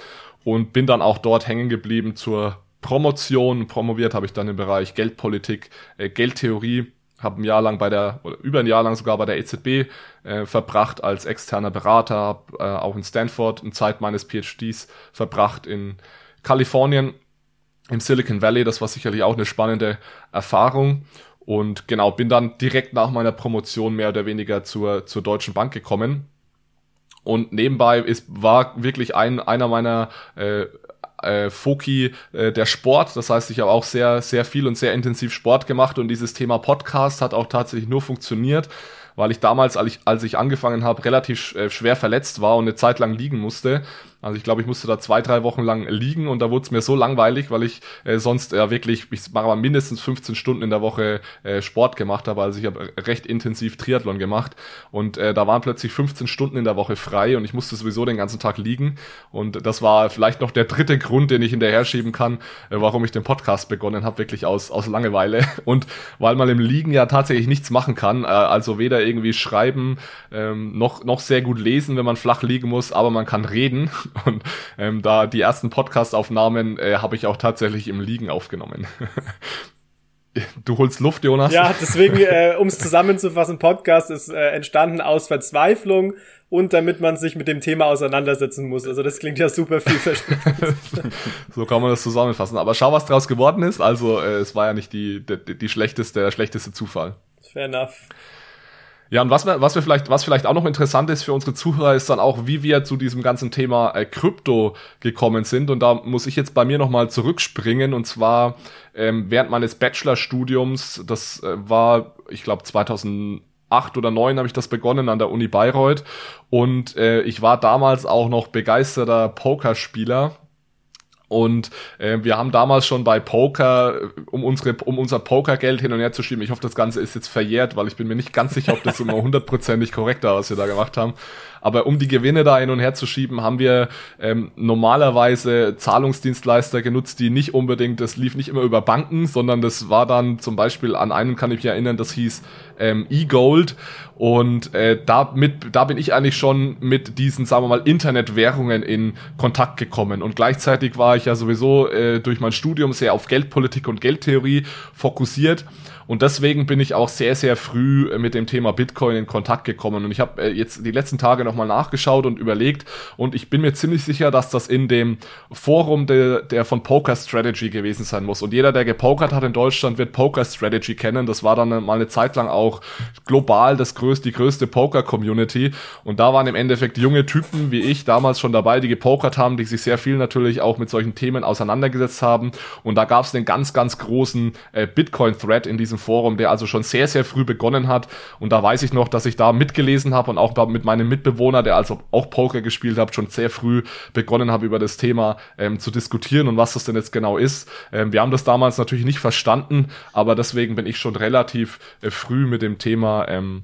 und bin dann auch dort hängen geblieben zur Promotion. Promoviert habe ich dann im Bereich Geldpolitik, äh, Geldtheorie, habe ein Jahr lang bei der, oder über ein Jahr lang sogar bei der EZB äh, verbracht als externer Berater, habe äh, auch in Stanford eine Zeit meines PhDs verbracht in Kalifornien, im Silicon Valley. Das war sicherlich auch eine spannende Erfahrung. Und genau, bin dann direkt nach meiner Promotion mehr oder weniger zur, zur Deutschen Bank gekommen Und nebenbei ist, war wirklich ein, einer meiner äh, äh, Foki äh, der Sport. Das heißt, ich habe auch sehr, sehr viel und sehr intensiv Sport gemacht und dieses Thema Podcast hat auch tatsächlich nur funktioniert, weil ich damals, als ich, als ich angefangen habe, relativ äh, schwer verletzt war und eine Zeit lang liegen musste also ich glaube, ich musste da zwei, drei Wochen lang liegen und da wurde es mir so langweilig, weil ich äh, sonst ja wirklich, ich mache mal mindestens 15 Stunden in der Woche äh, Sport gemacht habe. Also ich habe recht intensiv Triathlon gemacht und äh, da waren plötzlich 15 Stunden in der Woche frei und ich musste sowieso den ganzen Tag liegen. Und das war vielleicht noch der dritte Grund, den ich hinterher schieben kann, äh, warum ich den Podcast begonnen habe, wirklich aus, aus Langeweile. Und weil man im Liegen ja tatsächlich nichts machen kann. Äh, also weder irgendwie schreiben, ähm, noch, noch sehr gut lesen, wenn man flach liegen muss, aber man kann reden. Und ähm, da die ersten Podcast-Aufnahmen äh, habe ich auch tatsächlich im Liegen aufgenommen. Du holst Luft, Jonas. Ja, deswegen, äh, um es zusammenzufassen, Podcast ist äh, entstanden aus Verzweiflung und damit man sich mit dem Thema auseinandersetzen muss. Also das klingt ja super vielversprechend. so kann man das zusammenfassen. Aber schau, was daraus geworden ist. Also äh, es war ja nicht die, die, die schlechteste, der schlechteste Zufall. Fair enough. Ja, und was wir, was wir vielleicht, was vielleicht auch noch interessant ist für unsere Zuhörer, ist dann auch, wie wir zu diesem ganzen Thema äh, Krypto gekommen sind. Und da muss ich jetzt bei mir nochmal zurückspringen. Und zwar ähm, während meines Bachelorstudiums, das äh, war, ich glaube, 2008 oder 9 habe ich das begonnen an der Uni Bayreuth. Und äh, ich war damals auch noch begeisterter Pokerspieler und äh, wir haben damals schon bei Poker, um unsere, um unser Pokergeld hin und her zu schieben, ich hoffe, das Ganze ist jetzt verjährt, weil ich bin mir nicht ganz sicher, ob das immer hundertprozentig korrekt war, was wir da gemacht haben. Aber um die Gewinne da hin und her zu schieben, haben wir ähm, normalerweise Zahlungsdienstleister genutzt, die nicht unbedingt, das lief nicht immer über Banken, sondern das war dann zum Beispiel an einen kann ich mich erinnern, das hieß ähm, eGold. Und äh, da, mit, da bin ich eigentlich schon mit diesen, sagen wir mal, Internetwährungen in Kontakt gekommen. Und gleichzeitig war ich ja sowieso äh, durch mein Studium sehr auf Geldpolitik und Geldtheorie fokussiert. Und deswegen bin ich auch sehr, sehr früh äh, mit dem Thema Bitcoin in Kontakt gekommen. Und ich habe äh, jetzt die letzten Tage nochmal nachgeschaut und überlegt. Und ich bin mir ziemlich sicher, dass das in dem Forum de, der von Poker Strategy gewesen sein muss. Und jeder, der gepokert hat in Deutschland, wird Poker Strategy kennen. Das war dann mal eine Zeit lang auch global das größte, die größte Poker-Community. Und da waren im Endeffekt junge Typen wie ich damals schon dabei, die gepokert haben, die sich sehr viel natürlich auch mit solchen Themen auseinandergesetzt haben. Und da gab es einen ganz, ganz großen äh, Bitcoin-Thread in diesem Forum, der also schon sehr, sehr früh begonnen hat. Und da weiß ich noch, dass ich da mitgelesen habe und auch mit meinem Mitbewohner, der also auch Poker gespielt hat, schon sehr früh begonnen habe, über das Thema ähm, zu diskutieren und was das denn jetzt genau ist. Ähm, wir haben das damals natürlich nicht verstanden, aber deswegen bin ich schon relativ äh, früh mit dem Thema ähm,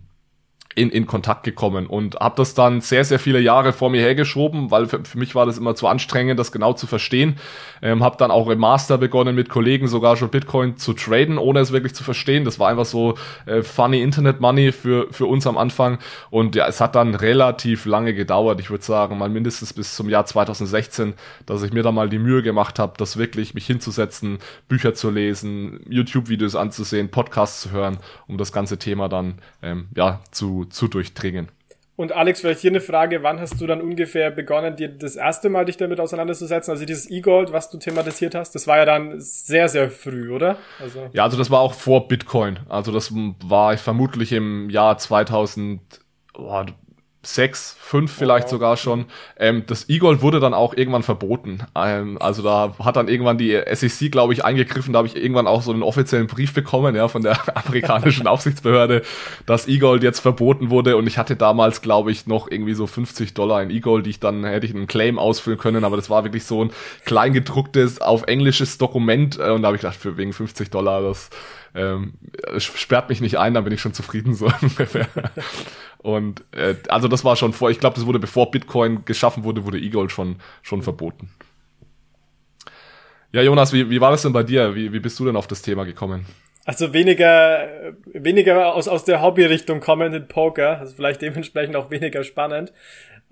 in, in Kontakt gekommen und habe das dann sehr, sehr viele Jahre vor mir hergeschoben, weil für, für mich war das immer zu anstrengend, das genau zu verstehen. Ähm, habe dann auch im Master begonnen, mit Kollegen sogar schon Bitcoin zu traden, ohne es wirklich zu verstehen. Das war einfach so äh, funny Internet Money für, für uns am Anfang. Und ja, es hat dann relativ lange gedauert, ich würde sagen, mal mindestens bis zum Jahr 2016, dass ich mir da mal die Mühe gemacht habe, das wirklich mich hinzusetzen, Bücher zu lesen, YouTube-Videos anzusehen, Podcasts zu hören, um das ganze Thema dann ähm, ja zu zu, durchdringen. Und Alex, vielleicht hier eine Frage, wann hast du dann ungefähr begonnen, dir das erste Mal dich damit auseinanderzusetzen? Also dieses E-Gold, was du thematisiert hast, das war ja dann sehr, sehr früh, oder? Also ja, also das war auch vor Bitcoin. Also das war vermutlich im Jahr 2000, boah, sechs, fünf vielleicht oh. sogar schon. Ähm, das E-Gold wurde dann auch irgendwann verboten. Ähm, also da hat dann irgendwann die SEC, glaube ich, eingegriffen. Da habe ich irgendwann auch so einen offiziellen Brief bekommen, ja, von der amerikanischen Aufsichtsbehörde, dass E-Gold jetzt verboten wurde. Und ich hatte damals, glaube ich, noch irgendwie so 50 Dollar in E-Gold, die ich dann hätte ich einen Claim ausfüllen können. Aber das war wirklich so ein kleingedrucktes, auf englisches Dokument. Äh, und da habe ich gedacht, für wegen 50 Dollar, das ähm, sperrt mich nicht ein, dann bin ich schon zufrieden so. Und äh, also das war schon vor, ich glaube, das wurde bevor Bitcoin geschaffen wurde, wurde E-Gold schon, schon verboten. Ja, Jonas, wie, wie war das denn bei dir? Wie, wie bist du denn auf das Thema gekommen? Also weniger, weniger aus, aus der Hobbyrichtung kommend Poker, also vielleicht dementsprechend auch weniger spannend.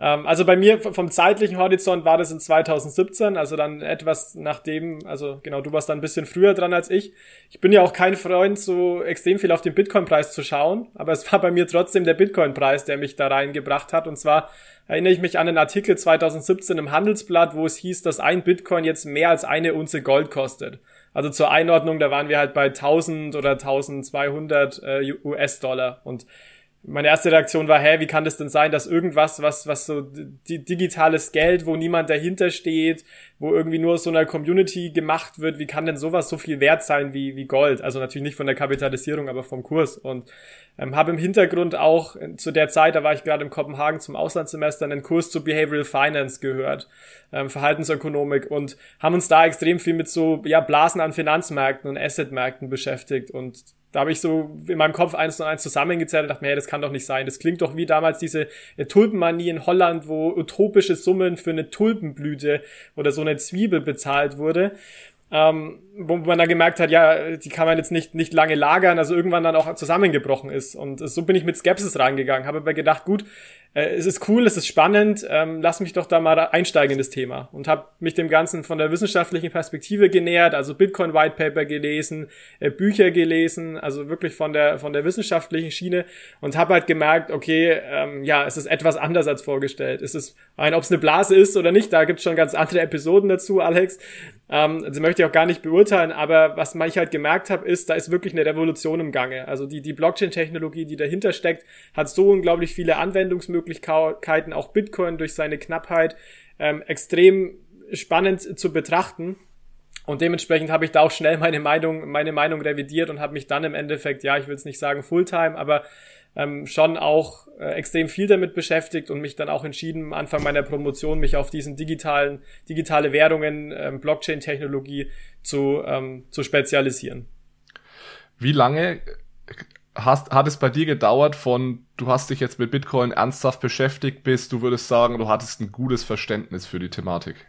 Ähm, also bei mir vom zeitlichen Horizont war das in 2017, also dann etwas nachdem, also genau, du warst dann ein bisschen früher dran als ich. Ich bin ja auch kein Freund, so extrem viel auf den Bitcoin-Preis zu schauen, aber es war bei mir trotzdem der Bitcoin-Preis, der mich da reingebracht hat. Und zwar erinnere ich mich an einen Artikel 2017 im Handelsblatt, wo es hieß, dass ein Bitcoin jetzt mehr als eine Unze Gold kostet. Also zur Einordnung, da waren wir halt bei 1000 oder 1200 äh, US-Dollar und meine erste Reaktion war, hä, wie kann das denn sein, dass irgendwas, was, was so die, digitales Geld, wo niemand dahinter steht, wo irgendwie nur aus so einer Community gemacht wird, wie kann denn sowas so viel wert sein wie, wie Gold? Also natürlich nicht von der Kapitalisierung, aber vom Kurs. Und ähm, habe im Hintergrund auch äh, zu der Zeit, da war ich gerade in Kopenhagen zum Auslandssemester, einen Kurs zu Behavioral Finance gehört, ähm, Verhaltensökonomik und haben uns da extrem viel mit so ja Blasen an Finanzmärkten und Assetmärkten beschäftigt und da habe ich so in meinem Kopf eins und eins zusammengezählt und dachte mir, hey, das kann doch nicht sein. Das klingt doch wie damals diese äh, Tulpenmanie in Holland, wo utopische Summen für eine Tulpenblüte oder so eine Zwiebel bezahlt wurde. Ähm, wo man dann gemerkt hat, ja, die kann man jetzt nicht, nicht lange lagern, also irgendwann dann auch zusammengebrochen ist. Und so bin ich mit Skepsis reingegangen, habe aber gedacht, gut, äh, es ist cool, es ist spannend, ähm, lass mich doch da mal einsteigen in das Thema und habe mich dem Ganzen von der wissenschaftlichen Perspektive genähert, also Bitcoin White Paper gelesen, äh, Bücher gelesen, also wirklich von der von der wissenschaftlichen Schiene und habe halt gemerkt, okay, ähm, ja, es ist etwas anders als vorgestellt. Es ist ein, ob es eine Blase ist oder nicht, da gibt's schon ganz andere Episoden dazu, Alex. Ähm, also möchte ich auch gar nicht beurteilen, aber was ich halt gemerkt habe, ist, da ist wirklich eine Revolution im Gange. Also die die Blockchain-Technologie, die dahinter steckt, hat so unglaublich viele Anwendungsmöglichkeiten Möglichkeiten, auch Bitcoin durch seine Knappheit, ähm, extrem spannend zu betrachten. Und dementsprechend habe ich da auch schnell meine Meinung, meine Meinung revidiert und habe mich dann im Endeffekt, ja, ich will es nicht sagen Fulltime, aber ähm, schon auch äh, extrem viel damit beschäftigt und mich dann auch entschieden, Anfang meiner Promotion mich auf diesen digitalen, digitale Währungen, ähm, Blockchain-Technologie zu, ähm, zu spezialisieren. Wie lange hast, hat es bei dir gedauert von, du hast dich jetzt mit Bitcoin ernsthaft beschäftigt, bis du würdest sagen, du hattest ein gutes Verständnis für die Thematik?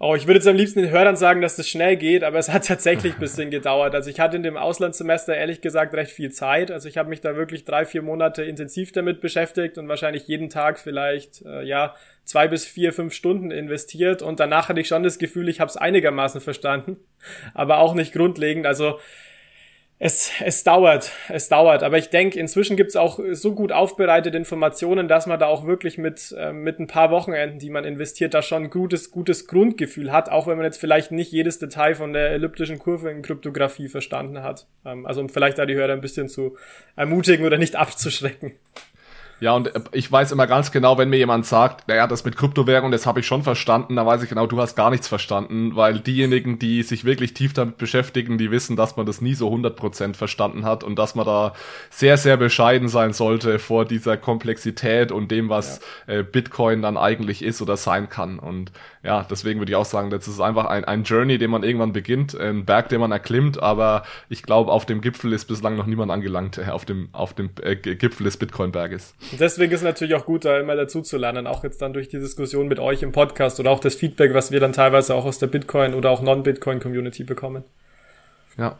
Oh, ich würde jetzt am liebsten den Hörern sagen, dass das schnell geht, aber es hat tatsächlich ein bisschen gedauert. Also ich hatte in dem Auslandssemester ehrlich gesagt recht viel Zeit. Also ich habe mich da wirklich drei, vier Monate intensiv damit beschäftigt und wahrscheinlich jeden Tag vielleicht, äh, ja, zwei bis vier, fünf Stunden investiert. Und danach hatte ich schon das Gefühl, ich habe es einigermaßen verstanden, aber auch nicht grundlegend. Also es, es dauert, es dauert. Aber ich denke, inzwischen gibt's auch so gut aufbereitete Informationen, dass man da auch wirklich mit, äh, mit ein paar Wochenenden, die man investiert, da schon ein gutes, gutes Grundgefühl hat, auch wenn man jetzt vielleicht nicht jedes Detail von der elliptischen Kurve in Kryptographie verstanden hat. Ähm, also um vielleicht da die Hörer ein bisschen zu ermutigen oder nicht abzuschrecken. Ja, und äh, ich weiß immer ganz genau, wenn mir jemand sagt, naja, das mit Kryptowährung, das habe ich schon verstanden, dann weiß ich genau, du hast gar nichts verstanden, weil diejenigen, die sich wirklich tief damit beschäftigen, die wissen, dass man das nie so 100% verstanden hat und dass man da sehr, sehr bescheiden sein sollte vor dieser Komplexität und dem, was ja. äh, Bitcoin dann eigentlich ist oder sein kann. Und ja, deswegen würde ich auch sagen, das ist einfach ein, ein Journey, den man irgendwann beginnt, ein Berg, den man erklimmt, aber ich glaube, auf dem Gipfel ist bislang noch niemand angelangt, äh, auf dem, auf dem äh, Gipfel des Bitcoin-Berges. Deswegen ist es natürlich auch gut, da immer dazu zu lernen, auch jetzt dann durch die Diskussion mit euch im Podcast oder auch das Feedback, was wir dann teilweise auch aus der Bitcoin oder auch Non-Bitcoin-Community bekommen. Ja.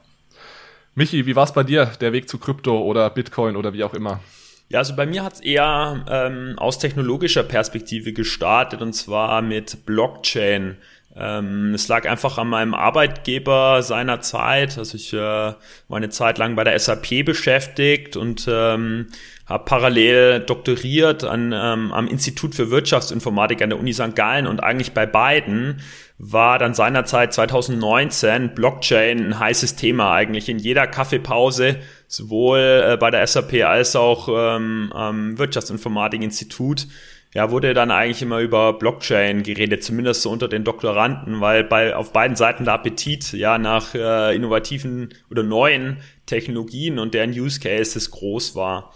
Michi, wie war es bei dir, der Weg zu Krypto oder Bitcoin oder wie auch immer? Ja, also bei mir hat es eher ähm, aus technologischer Perspektive gestartet und zwar mit Blockchain. Ähm, es lag einfach an meinem Arbeitgeber seiner Zeit. Also ich äh, war eine Zeit lang bei der SAP beschäftigt und ähm, habe parallel doktoriert an, ähm, am Institut für Wirtschaftsinformatik an der Uni St. Gallen und eigentlich bei beiden war dann seinerzeit 2019 Blockchain ein heißes Thema eigentlich in jeder Kaffeepause, sowohl äh, bei der SAP als auch ähm, am Wirtschaftsinformatik-Institut. Ja, wurde dann eigentlich immer über Blockchain geredet, zumindest so unter den Doktoranden, weil bei auf beiden Seiten der Appetit ja nach äh, innovativen oder neuen Technologien und deren Use Cases groß war.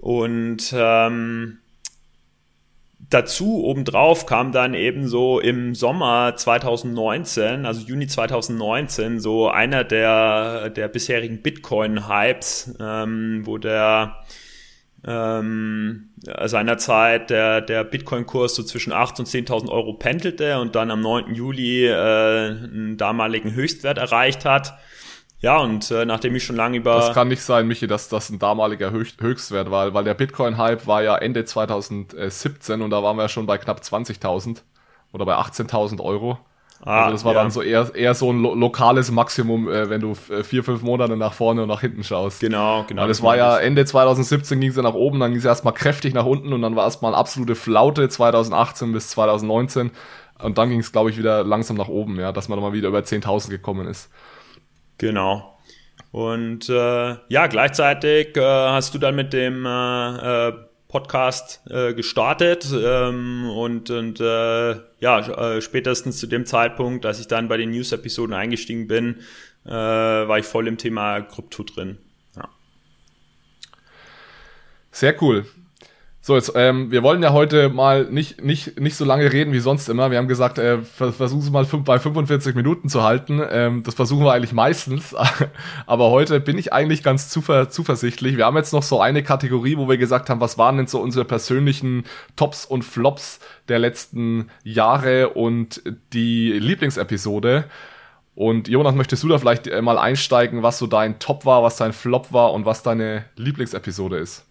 Und ähm, dazu obendrauf kam dann eben so im Sommer 2019, also Juni 2019, so einer der, der bisherigen Bitcoin-Hypes, ähm, wo der ähm, seinerzeit der, der Bitcoin-Kurs so zwischen 8.000 und 10.000 Euro pendelte und dann am 9. Juli äh, einen damaligen Höchstwert erreicht hat. Ja, und äh, nachdem ich schon lange über. Das kann nicht sein, Michi, dass das ein damaliger Höchstwert war, weil der Bitcoin-Hype war ja Ende 2017 und da waren wir schon bei knapp 20.000 oder bei 18.000 Euro. Ah, also das war ja. dann so eher, eher so ein lo lokales Maximum, äh, wenn du äh, vier, fünf Monate nach vorne und nach hinten schaust. Genau, genau. Weil das war ja Ende 2017 ging es ja nach oben, dann ging es erstmal kräftig nach unten und dann war erstmal eine absolute Flaute 2018 bis 2019 und dann ging es, glaube ich, wieder langsam nach oben, ja, dass man mal wieder über 10.000 gekommen ist. Genau. Und äh, ja, gleichzeitig äh, hast du dann mit dem äh, äh, Podcast äh, gestartet ähm, und, und äh, ja, äh, spätestens zu dem Zeitpunkt, als ich dann bei den News-Episoden eingestiegen bin, äh, war ich voll im Thema Krypto drin. Ja. Sehr cool. So, jetzt, ähm, wir wollen ja heute mal nicht, nicht, nicht so lange reden wie sonst immer. Wir haben gesagt, äh, versuchen Sie mal bei 45 Minuten zu halten. Ähm, das versuchen wir eigentlich meistens. Aber heute bin ich eigentlich ganz zuver zuversichtlich. Wir haben jetzt noch so eine Kategorie, wo wir gesagt haben, was waren denn so unsere persönlichen Tops und Flops der letzten Jahre und die Lieblingsepisode. Und Jonas, möchtest du da vielleicht äh, mal einsteigen, was so dein Top war, was dein Flop war und was deine Lieblingsepisode ist?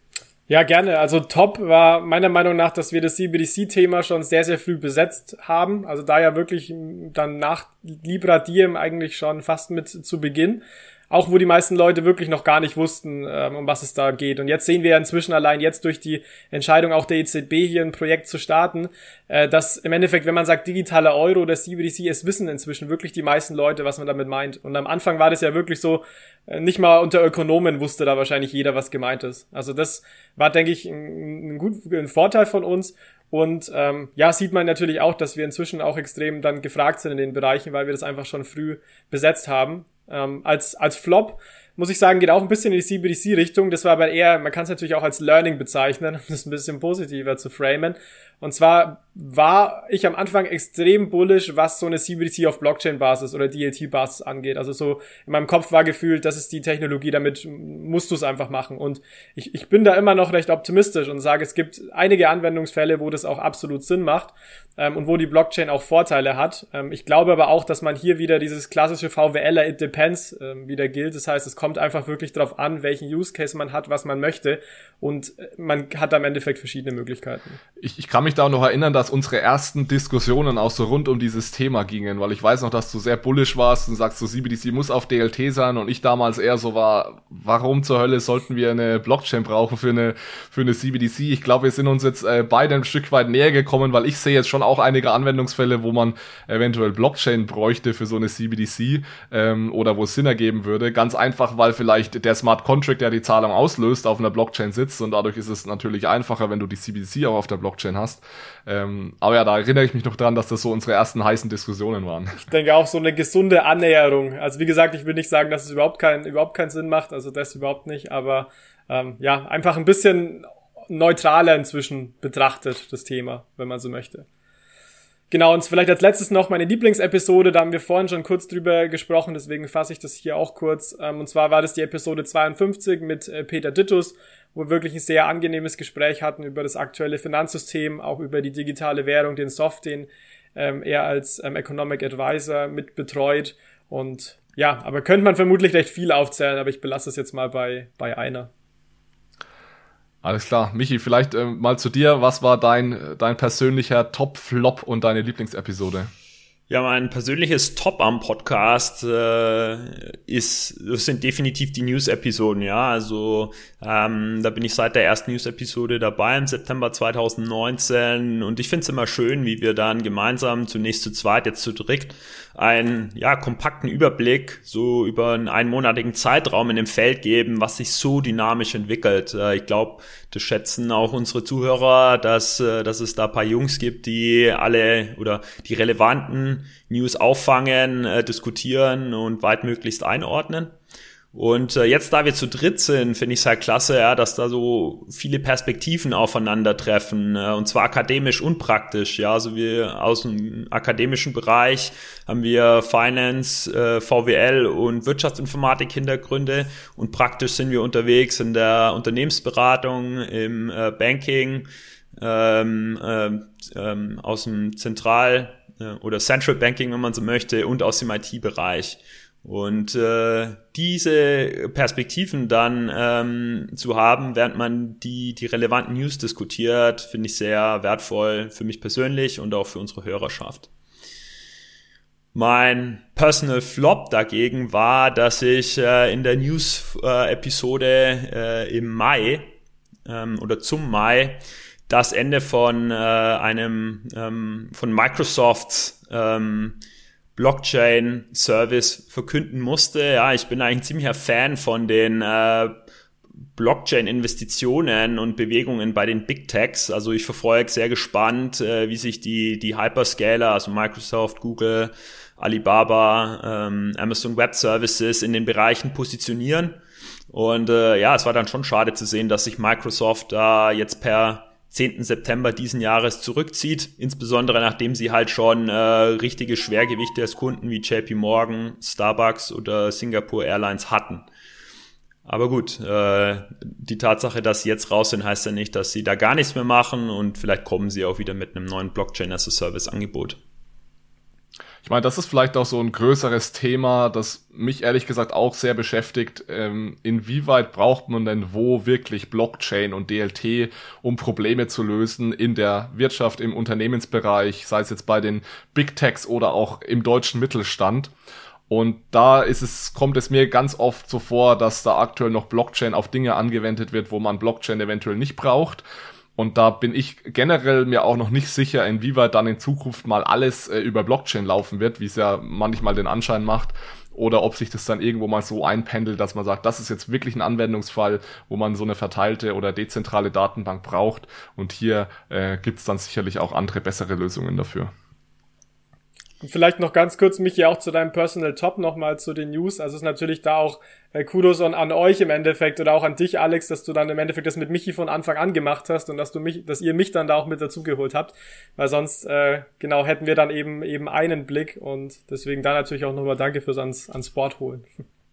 Ja, gerne. Also top war meiner Meinung nach, dass wir das CBDC-Thema schon sehr, sehr früh besetzt haben. Also da ja wirklich dann nach Libra Diem eigentlich schon fast mit zu Beginn auch wo die meisten Leute wirklich noch gar nicht wussten, ähm, um was es da geht. Und jetzt sehen wir ja inzwischen allein jetzt durch die Entscheidung auch der EZB hier ein Projekt zu starten, äh, dass im Endeffekt, wenn man sagt digitaler Euro oder CBDC, es wissen inzwischen wirklich die meisten Leute, was man damit meint. Und am Anfang war das ja wirklich so, äh, nicht mal unter Ökonomen wusste da wahrscheinlich jeder, was gemeint ist. Also das war, denke ich, ein, ein, gut, ein Vorteil von uns. Und ähm, ja, sieht man natürlich auch, dass wir inzwischen auch extrem dann gefragt sind in den Bereichen, weil wir das einfach schon früh besetzt haben. Ähm, als, als Flop muss ich sagen, geht auch ein bisschen in die CBDC-Richtung. Das war aber eher, man kann es natürlich auch als Learning bezeichnen, um das ein bisschen positiver zu framen. Und zwar war ich am Anfang extrem bullish, was so eine CBDC auf Blockchain-Basis oder DLT-Basis angeht. Also so in meinem Kopf war gefühlt, das ist die Technologie, damit musst du es einfach machen. Und ich, ich bin da immer noch recht optimistisch und sage, es gibt einige Anwendungsfälle, wo das auch absolut Sinn macht ähm, und wo die Blockchain auch Vorteile hat. Ähm, ich glaube aber auch, dass man hier wieder dieses klassische VWLer It Depends ähm, wieder gilt. Das heißt, es kommt einfach wirklich darauf an, welchen Use Case man hat, was man möchte. Und äh, man hat am Endeffekt verschiedene Möglichkeiten. Ich, ich kann mich da auch noch erinnern, dass unsere ersten Diskussionen auch so rund um dieses Thema gingen, weil ich weiß noch, dass du sehr bullish warst und sagst, so CBDC muss auf DLT sein und ich damals eher so war, warum zur Hölle sollten wir eine Blockchain brauchen für eine, für eine CBDC? Ich glaube, wir sind uns jetzt äh, beide ein Stück weit näher gekommen, weil ich sehe jetzt schon auch einige Anwendungsfälle, wo man eventuell Blockchain bräuchte für so eine CBDC ähm, oder wo es Sinn ergeben würde. Ganz einfach, weil vielleicht der Smart Contract, der die Zahlung auslöst, auf einer Blockchain sitzt und dadurch ist es natürlich einfacher, wenn du die CBDC auch auf der Blockchain hast. Ähm, aber ja, da erinnere ich mich noch dran, dass das so unsere ersten heißen Diskussionen waren. Ich denke auch so eine gesunde Annäherung. Also wie gesagt, ich will nicht sagen, dass es überhaupt keinen überhaupt keinen Sinn macht, also das überhaupt nicht, aber ähm, ja, einfach ein bisschen neutraler inzwischen betrachtet, das Thema, wenn man so möchte. Genau, und vielleicht als letztes noch meine Lieblingsepisode, da haben wir vorhin schon kurz drüber gesprochen, deswegen fasse ich das hier auch kurz. Ähm, und zwar war das die Episode 52 mit äh, Peter Dittus, wo wir wirklich ein sehr angenehmes Gespräch hatten über das aktuelle Finanzsystem, auch über die digitale Währung, den Soft, den ähm, er als ähm, Economic Advisor mit betreut. Und ja, aber könnte man vermutlich recht viel aufzählen, aber ich belasse es jetzt mal bei, bei einer. Alles klar. Michi, vielleicht äh, mal zu dir. Was war dein, dein persönlicher Top-Flop und deine Lieblingsepisode? Ja, mein persönliches Top am Podcast äh, ist, sind definitiv die News-Episoden, ja. Also ähm, da bin ich seit der ersten News-Episode dabei im September 2019 und ich finde es immer schön, wie wir dann gemeinsam zunächst zu zweit, jetzt zu dritt einen ja, kompakten Überblick so über einen einmonatigen Zeitraum in dem Feld geben, was sich so dynamisch entwickelt. Äh, ich glaube, das schätzen auch unsere Zuhörer, dass, äh, dass es da paar Jungs gibt, die alle oder die relevanten News auffangen, äh, diskutieren und weitmöglichst einordnen. Und äh, jetzt, da wir zu dritt sind, finde ich es halt klasse, ja, dass da so viele Perspektiven aufeinandertreffen, äh, und zwar akademisch und praktisch. Ja, also wir aus dem akademischen Bereich haben wir Finance, äh, VWL und Wirtschaftsinformatik Hintergründe und praktisch sind wir unterwegs in der Unternehmensberatung, im äh, Banking, ähm, äh, ähm, aus dem Zentral- äh, oder Central Banking, wenn man so möchte, und aus dem IT-Bereich. Und äh, diese Perspektiven dann ähm, zu haben, während man die, die relevanten News diskutiert, finde ich sehr wertvoll für mich persönlich und auch für unsere Hörerschaft. Mein Personal Flop dagegen war, dass ich äh, in der News-Episode äh, im Mai ähm, oder zum Mai das Ende von äh, einem ähm, von Microsofts ähm, Blockchain-Service verkünden musste. Ja, ich bin eigentlich ein ziemlicher Fan von den äh, Blockchain-Investitionen und Bewegungen bei den Big Techs. Also ich verfolge sehr gespannt, äh, wie sich die, die Hyperscaler, also Microsoft, Google, Alibaba, ähm, Amazon Web Services in den Bereichen positionieren. Und äh, ja, es war dann schon schade zu sehen, dass sich Microsoft da jetzt per 10. September diesen Jahres zurückzieht, insbesondere nachdem sie halt schon äh, richtige Schwergewichte als Kunden wie JP Morgan, Starbucks oder Singapore Airlines hatten. Aber gut, äh, die Tatsache, dass sie jetzt raus sind, heißt ja nicht, dass sie da gar nichts mehr machen und vielleicht kommen sie auch wieder mit einem neuen Blockchain as a Service Angebot. Ich meine, das ist vielleicht auch so ein größeres Thema, das mich ehrlich gesagt auch sehr beschäftigt. Ähm, inwieweit braucht man denn wo wirklich Blockchain und DLT, um Probleme zu lösen in der Wirtschaft, im Unternehmensbereich, sei es jetzt bei den Big Techs oder auch im deutschen Mittelstand? Und da ist es, kommt es mir ganz oft so vor, dass da aktuell noch Blockchain auf Dinge angewendet wird, wo man Blockchain eventuell nicht braucht. Und da bin ich generell mir auch noch nicht sicher, inwieweit dann in Zukunft mal alles äh, über Blockchain laufen wird, wie es ja manchmal den Anschein macht. Oder ob sich das dann irgendwo mal so einpendelt, dass man sagt, das ist jetzt wirklich ein Anwendungsfall, wo man so eine verteilte oder dezentrale Datenbank braucht. Und hier äh, gibt es dann sicherlich auch andere bessere Lösungen dafür. Vielleicht noch ganz kurz, Michi, auch zu deinem Personal Top nochmal zu den News. Also es ist natürlich da auch äh, Kudos an, an euch im Endeffekt oder auch an dich, Alex, dass du dann im Endeffekt das mit Michi von Anfang an gemacht hast und dass du mich, dass ihr mich dann da auch mit dazugeholt habt. Weil sonst, äh, genau, hätten wir dann eben eben einen Blick und deswegen da natürlich auch nochmal danke fürs ans, ans Sport holen.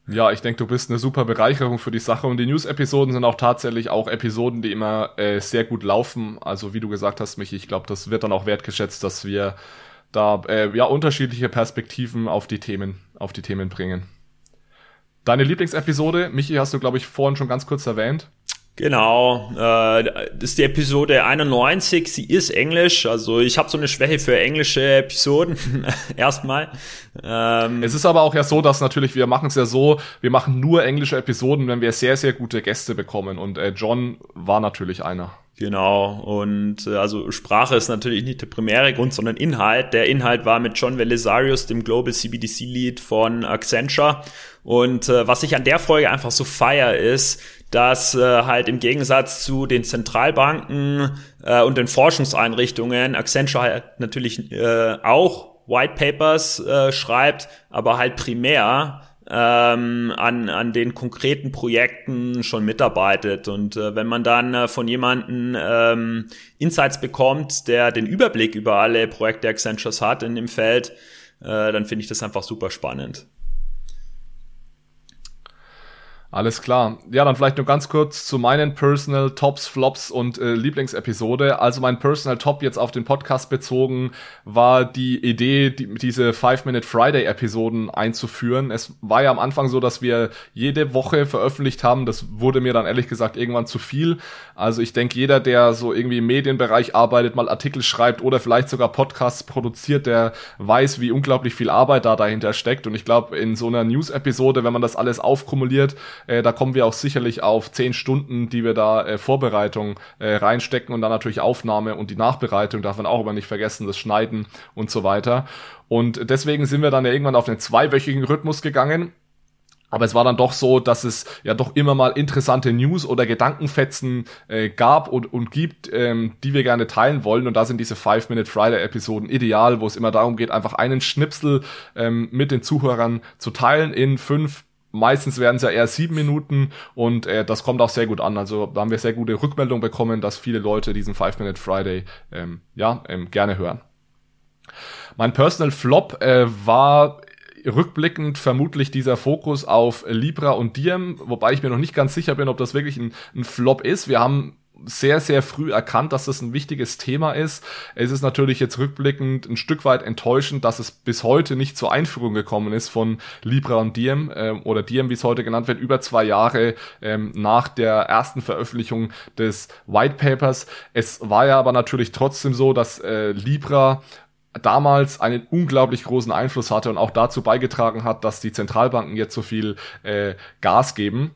Ja, ich denke, du bist eine super Bereicherung für die Sache und die News-Episoden sind auch tatsächlich auch Episoden, die immer äh, sehr gut laufen. Also wie du gesagt hast, Michi, ich glaube, das wird dann auch wertgeschätzt, dass wir da äh, ja unterschiedliche Perspektiven auf die Themen, auf die Themen bringen. Deine Lieblingsepisode, Michi, hast du, glaube ich, vorhin schon ganz kurz erwähnt. Genau, äh, das ist die Episode 91, sie ist Englisch, also ich habe so eine Schwäche für englische Episoden, erstmal. Ähm, es ist aber auch ja so, dass natürlich, wir machen es ja so, wir machen nur englische Episoden, wenn wir sehr, sehr gute Gäste bekommen und äh, John war natürlich einer. Genau, und äh, also Sprache ist natürlich nicht der primäre Grund, sondern Inhalt. Der Inhalt war mit John Velisarius, dem Global CBDC Lead von Accenture. Und äh, was ich an der Folge einfach so feier ist, dass äh, halt im Gegensatz zu den Zentralbanken äh, und den Forschungseinrichtungen Accenture halt natürlich äh, auch White Papers äh, schreibt, aber halt primär ähm, an, an den konkreten Projekten schon mitarbeitet. Und äh, wenn man dann äh, von jemandem ähm, Insights bekommt, der den Überblick über alle Projekte Accentures hat in dem Feld, äh, dann finde ich das einfach super spannend. Alles klar. Ja, dann vielleicht nur ganz kurz zu meinen Personal Tops, Flops und äh, Lieblingsepisode. Also mein Personal Top jetzt auf den Podcast bezogen war die Idee, die, diese Five-Minute Friday-Episoden einzuführen. Es war ja am Anfang so, dass wir jede Woche veröffentlicht haben. Das wurde mir dann ehrlich gesagt irgendwann zu viel. Also ich denke, jeder, der so irgendwie im Medienbereich arbeitet, mal Artikel schreibt oder vielleicht sogar Podcasts produziert, der weiß, wie unglaublich viel Arbeit da dahinter steckt. Und ich glaube, in so einer News-Episode, wenn man das alles aufkumuliert, äh, da kommen wir auch sicherlich auf zehn Stunden, die wir da äh, Vorbereitung äh, reinstecken und dann natürlich Aufnahme und die Nachbereitung, darf man auch aber nicht vergessen, das Schneiden und so weiter. Und deswegen sind wir dann ja irgendwann auf einen zweiwöchigen Rhythmus gegangen. Aber es war dann doch so, dass es ja doch immer mal interessante News oder Gedankenfetzen äh, gab und, und gibt, ähm, die wir gerne teilen wollen. Und da sind diese Five-Minute-Friday-Episoden ideal, wo es immer darum geht, einfach einen Schnipsel ähm, mit den Zuhörern zu teilen in fünf Meistens werden es ja eher sieben Minuten und äh, das kommt auch sehr gut an. Also da haben wir sehr gute Rückmeldung bekommen, dass viele Leute diesen Five-Minute Friday ähm, ja, ähm, gerne hören. Mein Personal Flop äh, war rückblickend vermutlich dieser Fokus auf Libra und Diem, wobei ich mir noch nicht ganz sicher bin, ob das wirklich ein, ein Flop ist. Wir haben sehr, sehr früh erkannt, dass das ein wichtiges Thema ist. Es ist natürlich jetzt rückblickend ein Stück weit enttäuschend, dass es bis heute nicht zur Einführung gekommen ist von Libra und Diem äh, oder Diem, wie es heute genannt wird, über zwei Jahre ähm, nach der ersten Veröffentlichung des White Papers. Es war ja aber natürlich trotzdem so, dass äh, Libra damals einen unglaublich großen Einfluss hatte und auch dazu beigetragen hat, dass die Zentralbanken jetzt so viel äh, Gas geben.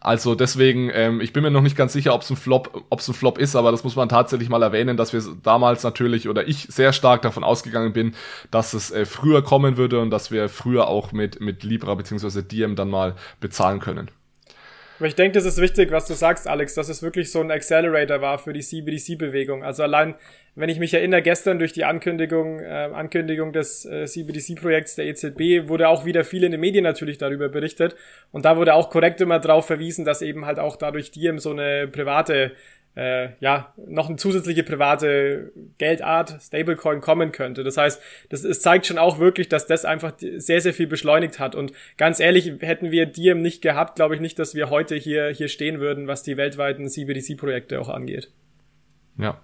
Also deswegen, ähm, ich bin mir noch nicht ganz sicher, ob es ein Flop, ob es ein Flop ist, aber das muss man tatsächlich mal erwähnen, dass wir damals natürlich oder ich sehr stark davon ausgegangen bin, dass es äh, früher kommen würde und dass wir früher auch mit mit Libra beziehungsweise Diem dann mal bezahlen können. Aber ich denke, das ist wichtig, was du sagst, Alex, dass es wirklich so ein Accelerator war für die CBDC-Bewegung. Also allein, wenn ich mich erinnere, gestern durch die Ankündigung, äh, Ankündigung des äh, CBDC-Projekts der EZB wurde auch wieder viel in den Medien natürlich darüber berichtet. Und da wurde auch korrekt immer darauf verwiesen, dass eben halt auch dadurch Diem so eine private äh, ja, noch eine zusätzliche private Geldart, Stablecoin kommen könnte. Das heißt, das, es zeigt schon auch wirklich, dass das einfach sehr, sehr viel beschleunigt hat. Und ganz ehrlich, hätten wir Diem nicht gehabt, glaube ich nicht, dass wir heute hier, hier stehen würden, was die weltweiten CBDC-Projekte auch angeht. Ja,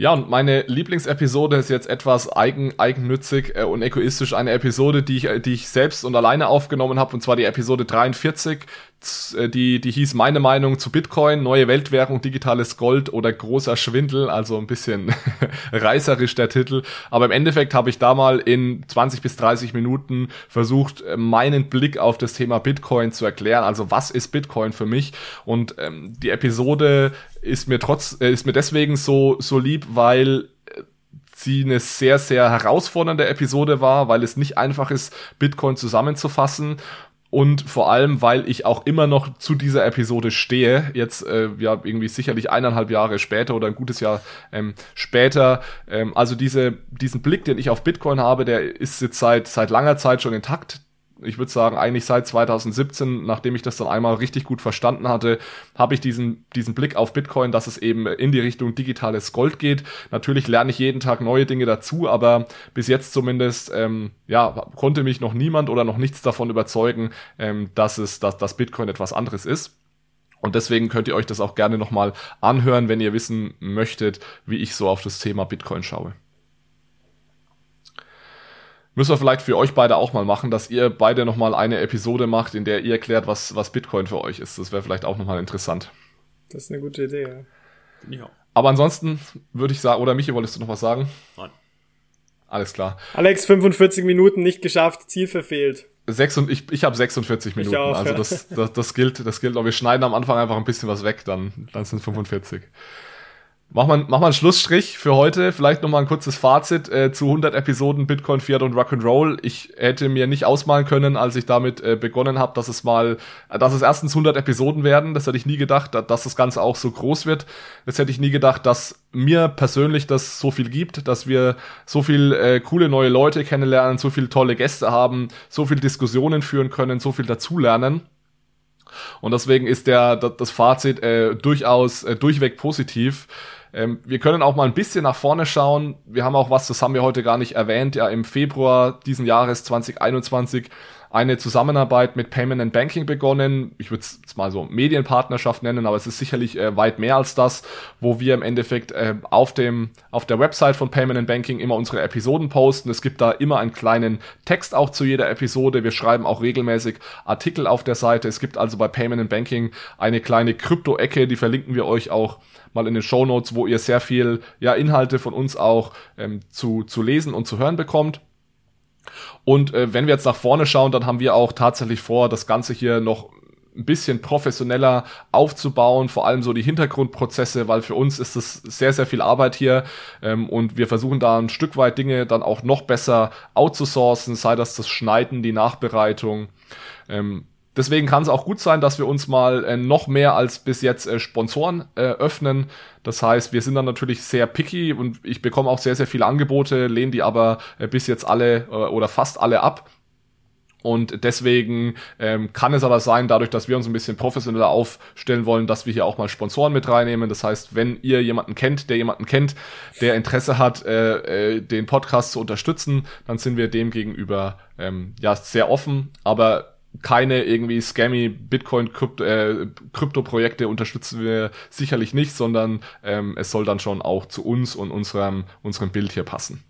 ja, und meine Lieblingsepisode ist jetzt etwas eigen, eigennützig äh, und egoistisch. Eine Episode, die ich, äh, die ich selbst und alleine aufgenommen habe, und zwar die Episode 43, äh, die, die hieß Meine Meinung zu Bitcoin, neue Weltwährung, digitales Gold oder großer Schwindel. Also ein bisschen reißerisch der Titel. Aber im Endeffekt habe ich da mal in 20 bis 30 Minuten versucht, meinen Blick auf das Thema Bitcoin zu erklären. Also was ist Bitcoin für mich? Und ähm, die Episode ist mir trotz, äh, ist mir deswegen so, so lieb, weil äh, sie eine sehr, sehr herausfordernde Episode war, weil es nicht einfach ist, Bitcoin zusammenzufassen. Und vor allem, weil ich auch immer noch zu dieser Episode stehe, jetzt äh, ja irgendwie sicherlich eineinhalb Jahre später oder ein gutes Jahr ähm, später. Ähm, also diese, diesen Blick, den ich auf Bitcoin habe, der ist jetzt seit, seit langer Zeit schon intakt ich würde sagen, eigentlich seit 2017, nachdem ich das dann einmal richtig gut verstanden hatte, habe ich diesen, diesen Blick auf Bitcoin, dass es eben in die Richtung digitales Gold geht. Natürlich lerne ich jeden Tag neue Dinge dazu, aber bis jetzt zumindest, ähm, ja, konnte mich noch niemand oder noch nichts davon überzeugen, ähm, dass es, dass, dass Bitcoin etwas anderes ist. Und deswegen könnt ihr euch das auch gerne nochmal anhören, wenn ihr wissen möchtet, wie ich so auf das Thema Bitcoin schaue. Müssen wir vielleicht für euch beide auch mal machen, dass ihr beide nochmal eine Episode macht, in der ihr erklärt, was, was Bitcoin für euch ist. Das wäre vielleicht auch nochmal interessant. Das ist eine gute Idee, ja. ja. Aber ansonsten würde ich sagen, oder Michi, wolltest du noch was sagen? Nein. Alles klar. Alex, 45 Minuten nicht geschafft, Ziel verfehlt. Sechs und ich, ich habe 46 Minuten. Auch, also das, das, das gilt, das gilt. Aber wir schneiden am Anfang einfach ein bisschen was weg, dann, dann sind es 45. Mach mal, mach mal einen Schlussstrich für heute. Vielleicht noch mal ein kurzes Fazit äh, zu 100 Episoden Bitcoin, Fiat und Rock'n'Roll. Ich hätte mir nicht ausmalen können, als ich damit äh, begonnen habe, dass es mal, dass es erstens 100 Episoden werden. Das hätte ich nie gedacht, dass das Ganze auch so groß wird. Das hätte ich nie gedacht, dass mir persönlich das so viel gibt, dass wir so viel äh, coole neue Leute kennenlernen, so viel tolle Gäste haben, so viel Diskussionen führen können, so viel dazulernen. Und deswegen ist der das Fazit äh, durchaus äh, durchweg positiv. Ähm, wir können auch mal ein bisschen nach vorne schauen. Wir haben auch was, das haben wir heute gar nicht erwähnt, ja im Februar diesen Jahres 2021 eine Zusammenarbeit mit Payment and Banking begonnen. Ich würde es mal so Medienpartnerschaft nennen, aber es ist sicherlich äh, weit mehr als das, wo wir im Endeffekt äh, auf dem auf der Website von Payment and Banking immer unsere Episoden posten. Es gibt da immer einen kleinen Text auch zu jeder Episode. Wir schreiben auch regelmäßig Artikel auf der Seite. Es gibt also bei Payment and Banking eine kleine Krypto-Ecke, die verlinken wir euch auch mal in den Show Notes, wo ihr sehr viel ja Inhalte von uns auch ähm, zu, zu lesen und zu hören bekommt. Und äh, wenn wir jetzt nach vorne schauen, dann haben wir auch tatsächlich vor, das Ganze hier noch ein bisschen professioneller aufzubauen, vor allem so die Hintergrundprozesse, weil für uns ist es sehr, sehr viel Arbeit hier ähm, und wir versuchen da ein Stück weit Dinge dann auch noch besser outzusourcen, sei das das Schneiden, die Nachbereitung. Ähm, Deswegen kann es auch gut sein, dass wir uns mal äh, noch mehr als bis jetzt äh, Sponsoren äh, öffnen. Das heißt, wir sind dann natürlich sehr picky und ich bekomme auch sehr, sehr viele Angebote, lehne die aber äh, bis jetzt alle äh, oder fast alle ab. Und deswegen ähm, kann es aber sein, dadurch, dass wir uns ein bisschen professioneller aufstellen wollen, dass wir hier auch mal Sponsoren mit reinnehmen. Das heißt, wenn ihr jemanden kennt, der jemanden kennt, der Interesse hat, äh, äh, den Podcast zu unterstützen, dann sind wir dem gegenüber ähm, ja sehr offen. Aber keine irgendwie scammy Bitcoin-Krypto-Projekte äh, unterstützen wir sicherlich nicht, sondern ähm, es soll dann schon auch zu uns und unserem, unserem Bild hier passen.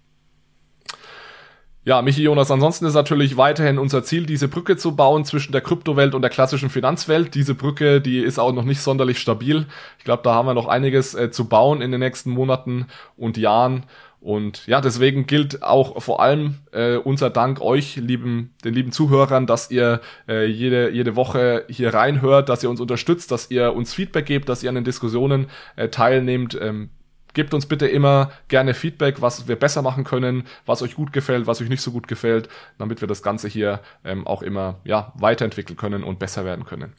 Ja, Michi Jonas, ansonsten ist natürlich weiterhin unser Ziel, diese Brücke zu bauen zwischen der Kryptowelt und der klassischen Finanzwelt. Diese Brücke, die ist auch noch nicht sonderlich stabil. Ich glaube, da haben wir noch einiges äh, zu bauen in den nächsten Monaten und Jahren. Und ja, deswegen gilt auch vor allem äh, unser Dank euch, lieben, den lieben Zuhörern, dass ihr äh, jede, jede Woche hier reinhört, dass ihr uns unterstützt, dass ihr uns Feedback gebt, dass ihr an den Diskussionen äh, teilnehmt. Ähm, gebt uns bitte immer gerne Feedback, was wir besser machen können, was euch gut gefällt, was euch nicht so gut gefällt, damit wir das Ganze hier ähm, auch immer ja, weiterentwickeln können und besser werden können.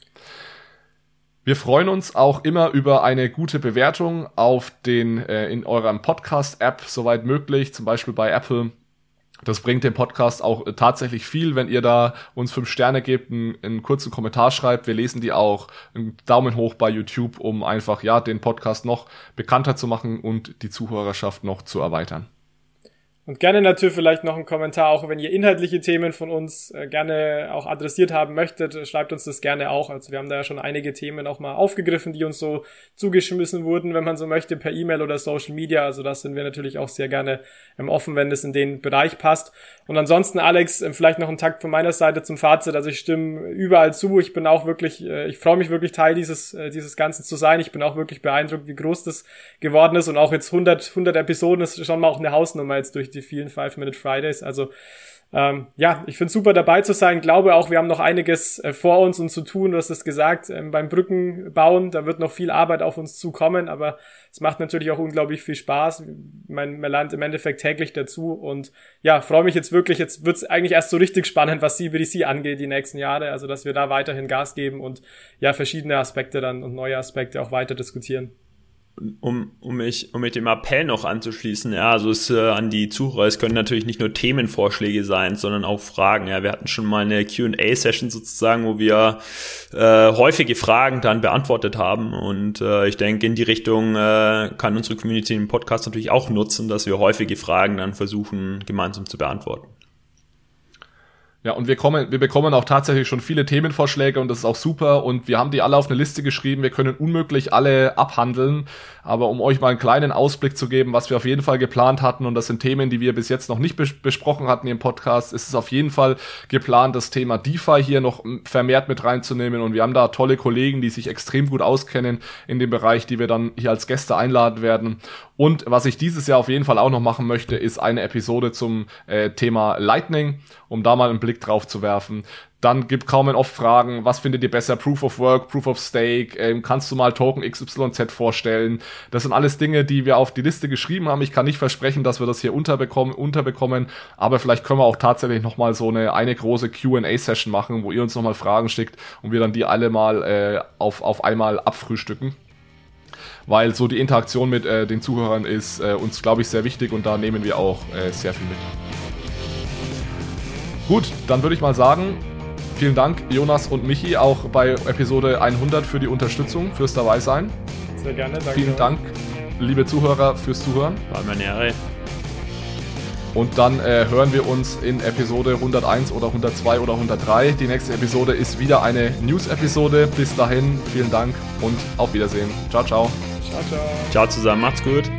Wir freuen uns auch immer über eine gute Bewertung auf den äh, in eurem Podcast-App, soweit möglich, zum Beispiel bei Apple. Das bringt dem Podcast auch äh, tatsächlich viel, wenn ihr da uns fünf Sterne gebt, einen, einen kurzen Kommentar schreibt. Wir lesen die auch. Einen Daumen hoch bei YouTube, um einfach ja den Podcast noch bekannter zu machen und die Zuhörerschaft noch zu erweitern. Und gerne natürlich vielleicht noch einen Kommentar, auch wenn ihr inhaltliche Themen von uns äh, gerne auch adressiert haben möchtet, schreibt uns das gerne auch. Also wir haben da ja schon einige Themen auch mal aufgegriffen, die uns so zugeschmissen wurden, wenn man so möchte, per E-Mail oder Social Media. Also das sind wir natürlich auch sehr gerne ähm, offen, wenn es in den Bereich passt. Und ansonsten, Alex, äh, vielleicht noch ein Takt von meiner Seite zum Fazit. Also ich stimme überall zu. Ich bin auch wirklich, äh, ich freue mich wirklich Teil dieses, äh, dieses Ganzen zu sein. Ich bin auch wirklich beeindruckt, wie groß das geworden ist. Und auch jetzt 100, 100 Episoden ist schon mal auch eine Hausnummer jetzt durch die vielen Five-Minute Fridays. Also ähm, ja, ich finde super dabei zu sein. Glaube auch, wir haben noch einiges äh, vor uns und zu tun. Du hast es gesagt, ähm, beim Brückenbauen, da wird noch viel Arbeit auf uns zukommen, aber es macht natürlich auch unglaublich viel Spaß. Man, man lernt im Endeffekt täglich dazu und ja, freue mich jetzt wirklich. Jetzt wird's eigentlich erst so richtig spannend, was CBDC angeht, die nächsten Jahre. Also, dass wir da weiterhin Gas geben und ja, verschiedene Aspekte dann und neue Aspekte auch weiter diskutieren um, um, mich, um mit dem Appell noch anzuschließen, ja, also es äh, an die Zuhörer, es können natürlich nicht nur Themenvorschläge sein, sondern auch Fragen. Ja, wir hatten schon mal eine Q&A-Session sozusagen, wo wir äh, häufige Fragen dann beantwortet haben und äh, ich denke, in die Richtung äh, kann unsere Community den Podcast natürlich auch nutzen, dass wir häufige Fragen dann versuchen gemeinsam zu beantworten. Ja, und wir kommen, wir bekommen auch tatsächlich schon viele Themenvorschläge und das ist auch super und wir haben die alle auf eine Liste geschrieben. Wir können unmöglich alle abhandeln, aber um euch mal einen kleinen Ausblick zu geben, was wir auf jeden Fall geplant hatten und das sind Themen, die wir bis jetzt noch nicht bes besprochen hatten im Podcast, ist es auf jeden Fall geplant, das Thema DeFi hier noch vermehrt mit reinzunehmen und wir haben da tolle Kollegen, die sich extrem gut auskennen in dem Bereich, die wir dann hier als Gäste einladen werden. Und was ich dieses Jahr auf jeden Fall auch noch machen möchte, ist eine Episode zum äh, Thema Lightning, um da mal einen Blick drauf zu werfen. Dann gibt kaum oft Fragen, was findet ihr besser? Proof of Work, Proof of Stake, ähm, kannst du mal Token XYZ vorstellen? Das sind alles Dinge, die wir auf die Liste geschrieben haben. Ich kann nicht versprechen, dass wir das hier unterbekommen, unterbekommen aber vielleicht können wir auch tatsächlich nochmal so eine, eine große Q&A-Session machen, wo ihr uns nochmal Fragen schickt und wir dann die alle mal äh, auf, auf einmal abfrühstücken weil so die Interaktion mit äh, den Zuhörern ist äh, uns, glaube ich, sehr wichtig und da nehmen wir auch äh, sehr viel mit. Gut, dann würde ich mal sagen, vielen Dank Jonas und Michi auch bei Episode 100 für die Unterstützung, fürs dabei sein. Sehr gerne, danke. Vielen Dank, liebe Zuhörer, fürs Zuhören. War mir eine Ehre. Und dann äh, hören wir uns in Episode 101 oder 102 oder 103. Die nächste Episode ist wieder eine News-Episode. Bis dahin, vielen Dank und auf Wiedersehen. Ciao, ciao. Ciao, ciao. Ciao zusammen, macht's gut.